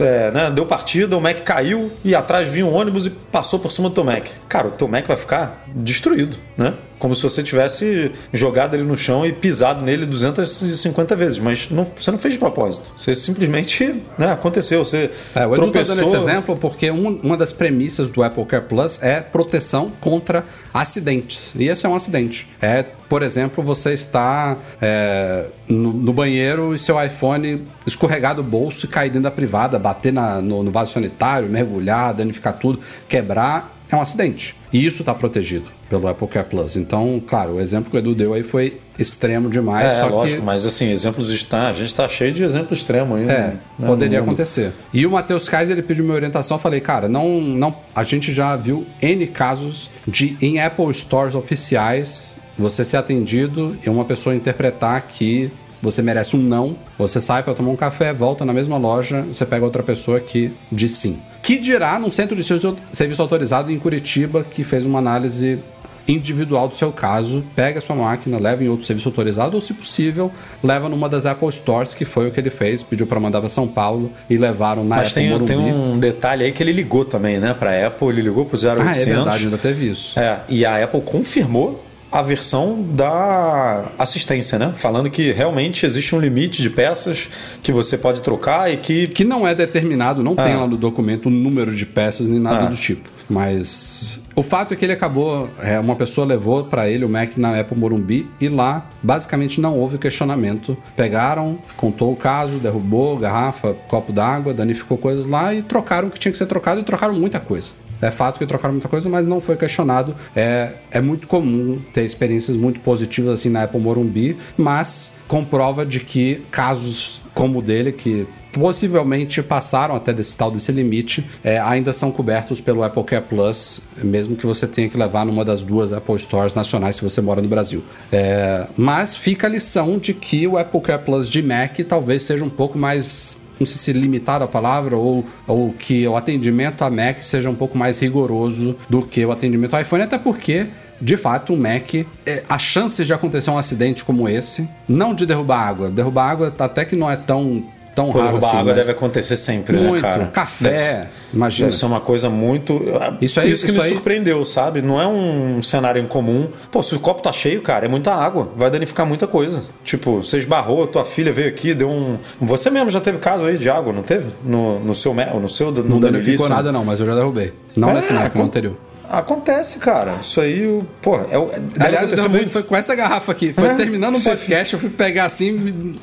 é, né? Deu partida, o Mac caiu e atrás vinha um ônibus e passou por cima do teu Mac. Cara, o teu Mac vai ficar destruído, né? Como se você tivesse jogado ele no chão e pisado nele 250 vezes, mas não- você não fez de propósito. Você simplesmente, né, aconteceu. Você É, o Edu tá tropeçou. dando esse exemplo porque um- uma das premissas do Apple Care Plus é proteção contra acidentes. E esse é um acidente. É, por exemplo, você está é, no, no banheiro e seu iPhone escorregar do bolso e cair dentro da privada, bater na- no, no vaso sanitário, mergulhar, danificar tudo, quebrar. É um acidente. E isso está protegido pelo Apple Care Plus. Então, claro, o exemplo que o Edu deu aí foi extremo demais. É, lógico, que... mas assim, exemplos está. A gente está cheio de exemplo extremo aí. É, né, poderia no acontecer. E o Matheus Kais, ele pediu minha orientação, falei, cara, não, não, a gente já viu N casos de em Apple Stores oficiais você ser atendido e uma pessoa interpretar que você merece um não, você sai para tomar um café, volta na mesma loja, você pega outra pessoa que diz sim. Que dirá num centro de serviço autorizado em Curitiba que fez uma análise individual do seu caso, pega a sua máquina, leva em outro serviço autorizado ou, se possível, leva numa das Apple Stores, que foi o que ele fez, pediu para mandar para São Paulo e levaram na Mas Apple tem, Morumbi. tem um detalhe aí que ele ligou também, né, para Apple, ele ligou pro 0800. Ah, é verdade, ainda teve isso. É, e a Apple confirmou a versão da assistência, né? Falando que realmente existe um limite de peças que você pode trocar e que Que não é determinado, não tem Ah. lá no documento o número de peças nem nada Ah. do tipo. Mas o fato é que ele acabou, é, uma pessoa levou para ele o Mac na Apple Morumbi e lá basicamente não houve questionamento. Pegaram, contou o caso, derrubou garrafa, copo d'água, danificou coisas lá e trocaram o que tinha que ser trocado e trocaram muita coisa. É fato que trocaram muita coisa, mas não foi questionado. É, é muito comum ter experiências muito positivas assim na Apple Morumbi, mas comprova de que casos como o dele, que possivelmente passaram até desse tal desse limite, é, ainda são cobertos pelo Apple Care Plus, mesmo que você tenha que levar numa das duas Apple Stores nacionais se você mora no Brasil. É, mas fica a lição de que o Apple Care Plus de Mac talvez seja um pouco mais não sei se limitado a palavra ou, ou que o atendimento a Mac seja um pouco mais rigoroso do que o atendimento ao iPhone, até porque de fato, o Mac, é, a chance de acontecer um acidente como esse, não de derrubar água, derrubar água até que não é tão, tão Pô, raro assim, água mas deve acontecer sempre, muito, né, cara? café, Deve imagina. Deve ser uma coisa muito. Isso aí- isso que isso me aí- surpreendeu, sabe? Não é um cenário incomum. Pô, se o copo tá cheio, cara, é muita água. Vai danificar muita coisa. Tipo, você esbarrou, tua filha veio aqui, deu um. Você mesmo já teve caso aí de água, não teve? No, no seu mel, no seu no Não da danificou nada não, mas eu já derrubei. Não É, nesse Mac, no anterior. Acontece, cara. Isso aí, o- pô, é, o- deve Aliás, eu acontecer muito. foi com essa garrafa aqui. Foi É, terminando um podcast, eu fui pegar assim,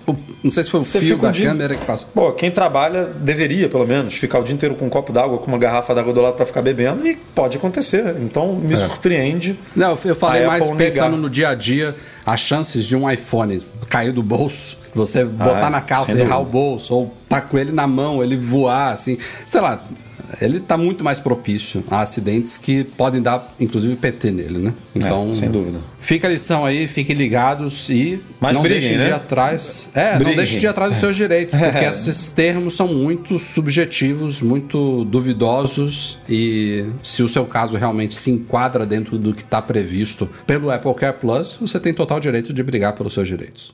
não sei se foi o Você fio da dia- câmera que passou. Pô, quem trabalha deveria, pelo menos, ficar o dia inteiro com um copo d'água, com uma garrafa d'água do lado pra ficar bebendo e pode acontecer. Então me surpreende. Não, eu falei mais Apple pensando negar. no dia a dia, as chances de um iPhone cair do bolso, você botar é, na calça e errar o bolso, ou tá com ele na mão, ele voar, assim, sei lá. Ele tá muito mais propício a acidentes que podem dar, inclusive, PT nele, né? Então, É, sem dúvida. Fica a lição aí, fiquem ligados e Mas não briguem, deixem de né? ir atrás. É, não deixem de ir atrás dos seus direitos, porque esses termos são muito subjetivos, muito duvidosos e se o seu caso realmente se enquadra dentro do que está previsto pelo Apple Care Plus, você tem total direito de brigar pelos seus direitos.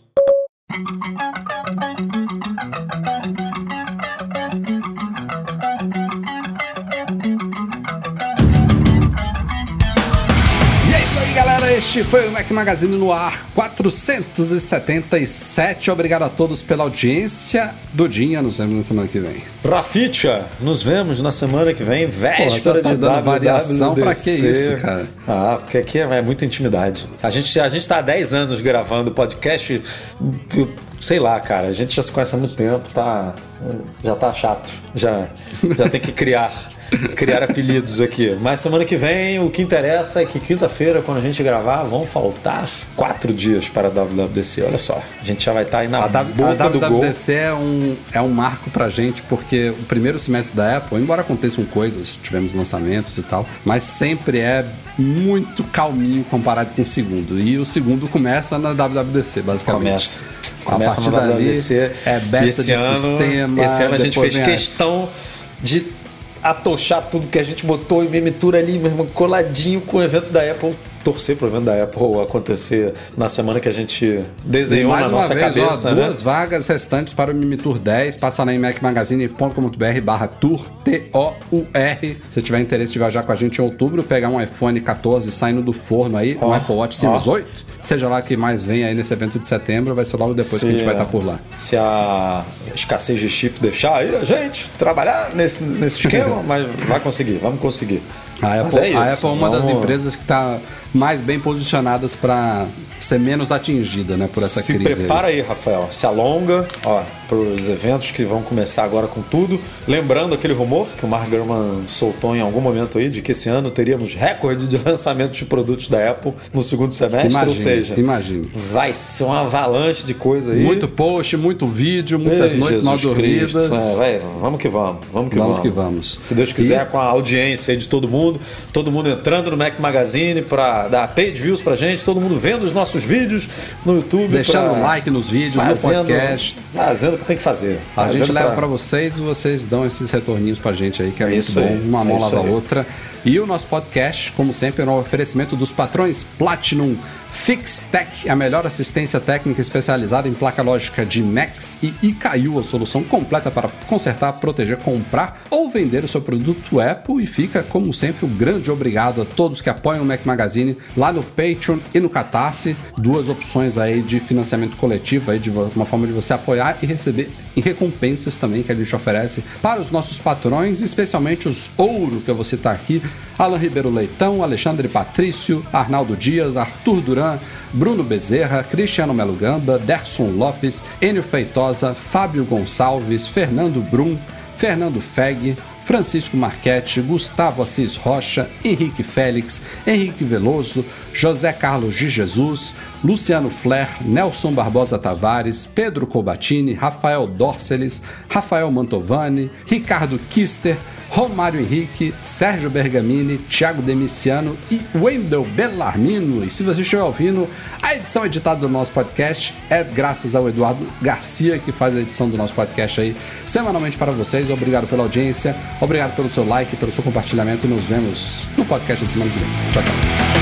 Este foi o Mac Magazine no ar 477. Obrigado a todos pela audiência. Dudinha, nos vemos na semana que vem. Rafitia, nos vemos na semana que vem, véspera Pô, tá de dando variação, pra que isso, cara? Ah, porque aqui é, é muita intimidade. A gente, a gente tá há 10 anos gravando podcast, sei lá, cara, a gente já se conhece há muito tempo, tá, já tá chato, já, já tem que criar. Criar apelidos aqui. Mas semana que vem, o que interessa é que quinta-feira, quando a gente gravar, vão faltar quatro dias para a WWDC. Olha só, a gente já vai estar aí na A, boca a do gol. WWDC é um, é um marco pra gente, porque o primeiro semestre da Apple, embora aconteçam coisas, tivemos lançamentos e tal, mas sempre é muito calminho comparado com o segundo. E o segundo começa na WWDC, basicamente. Começa. A Começa partir no dali, WWDC. é beta esse de ano, sistema, Esse ano a gente fez a- questão de atochar tudo que a gente botou em mimitura ali, meu irmão, coladinho com o evento da Apple. Torcer pro evento da Apple acontecer na semana que a gente desenhou na nossa vez, cabeça, ó, né? duas vagas restantes para o Mimi Tour 10. Passa lá em macmagazine.com.br barra tour, T-O-U-R. Se tiver interesse de viajar com a gente em outubro, pegar um iPhone 14 saindo do forno aí, um Ó, Apple Watch Series ó. 8, seja lá que mais vem aí nesse evento de setembro, vai ser logo depois que a gente vai estar por lá. Se a escassez de chip deixar aí a gente trabalhar nesse, nesse esquema, mas vai conseguir, vamos conseguir. A Apple, é isso, a Apple é uma das empresas que está mais bem posicionadas para ser menos atingida, né, por essa Se crise. prepara aí, Rafael. Se alonga, ó, para os eventos que vão começar agora com tudo. Lembrando aquele rumor que o Mark Gurman soltou em algum momento aí de que esse ano teríamos recorde de lançamento de produtos da Apple no segundo semestre, Imagine, ou seja, imagine. vai ser uma avalanche de coisa aí. Muito post, muito vídeo, muitas Ei, noites mal dormidas. É, vai, vamos que vamos, vamos que Vamos vamos. que vamos. Se Deus quiser, com a audiência aí de todo mundo, todo mundo entrando no Mac Magazine para dar page views pra gente, todo mundo vendo os nossos vídeos no YouTube. Deixando pra- like nos vídeos, no fazendo, podcast. Fazendo o que tem que fazer. A gente leva pra vocês e vocês dão esses retorninhos pra gente aí, que é, muito isso bom. aí, Uma é mão isso lava a outra. E o nosso podcast, como sempre, é um oferecimento dos patrões Platinum FixTech, a melhor assistência técnica especializada em placa lógica de Macs e ICAIU, a solução completa para consertar, proteger, comprar ou vender o seu produto Apple. E fica, como sempre, um grande obrigado a todos que apoiam o Mac Magazine lá no Patreon e no Catarse. Duas opções aí de financiamento coletivo, aí de uma forma de você apoiar e receber em recompensas também que a gente oferece para os nossos patrões, especialmente os ouro que eu vou citar aqui: Alan Ribeiro Leitão, Alexandre Patrício, Arnaldo Dias, Arthur Duran, Bruno Bezerra, Cristiano Melo Gamba, Derson Lopes, Enio Feitosa, Fábio Gonçalves, Fernando Brum, Fernando Feg, Francisco Marchetti, Gustavo Assis Rocha, Henrique Félix, Henrique Veloso, José Carlos de Jesus, Luciano Flair, Nelson Barbosa Tavares, Pedro Cobatini, Rafael Dorceles, Rafael Mantovani, Ricardo Kister, Romário Henrique, Sérgio Bergamini, Thiago Demiciano e Wendel Bellarmino. E se você estiver ouvindo, a edição editada do nosso podcast é graças ao Eduardo Garcia, que faz a edição do nosso podcast aí semanalmente para vocês. Obrigado pela audiência, obrigado pelo seu like, pelo seu compartilhamento e nos vemos no podcast da semana que vem. Tchau, tchau.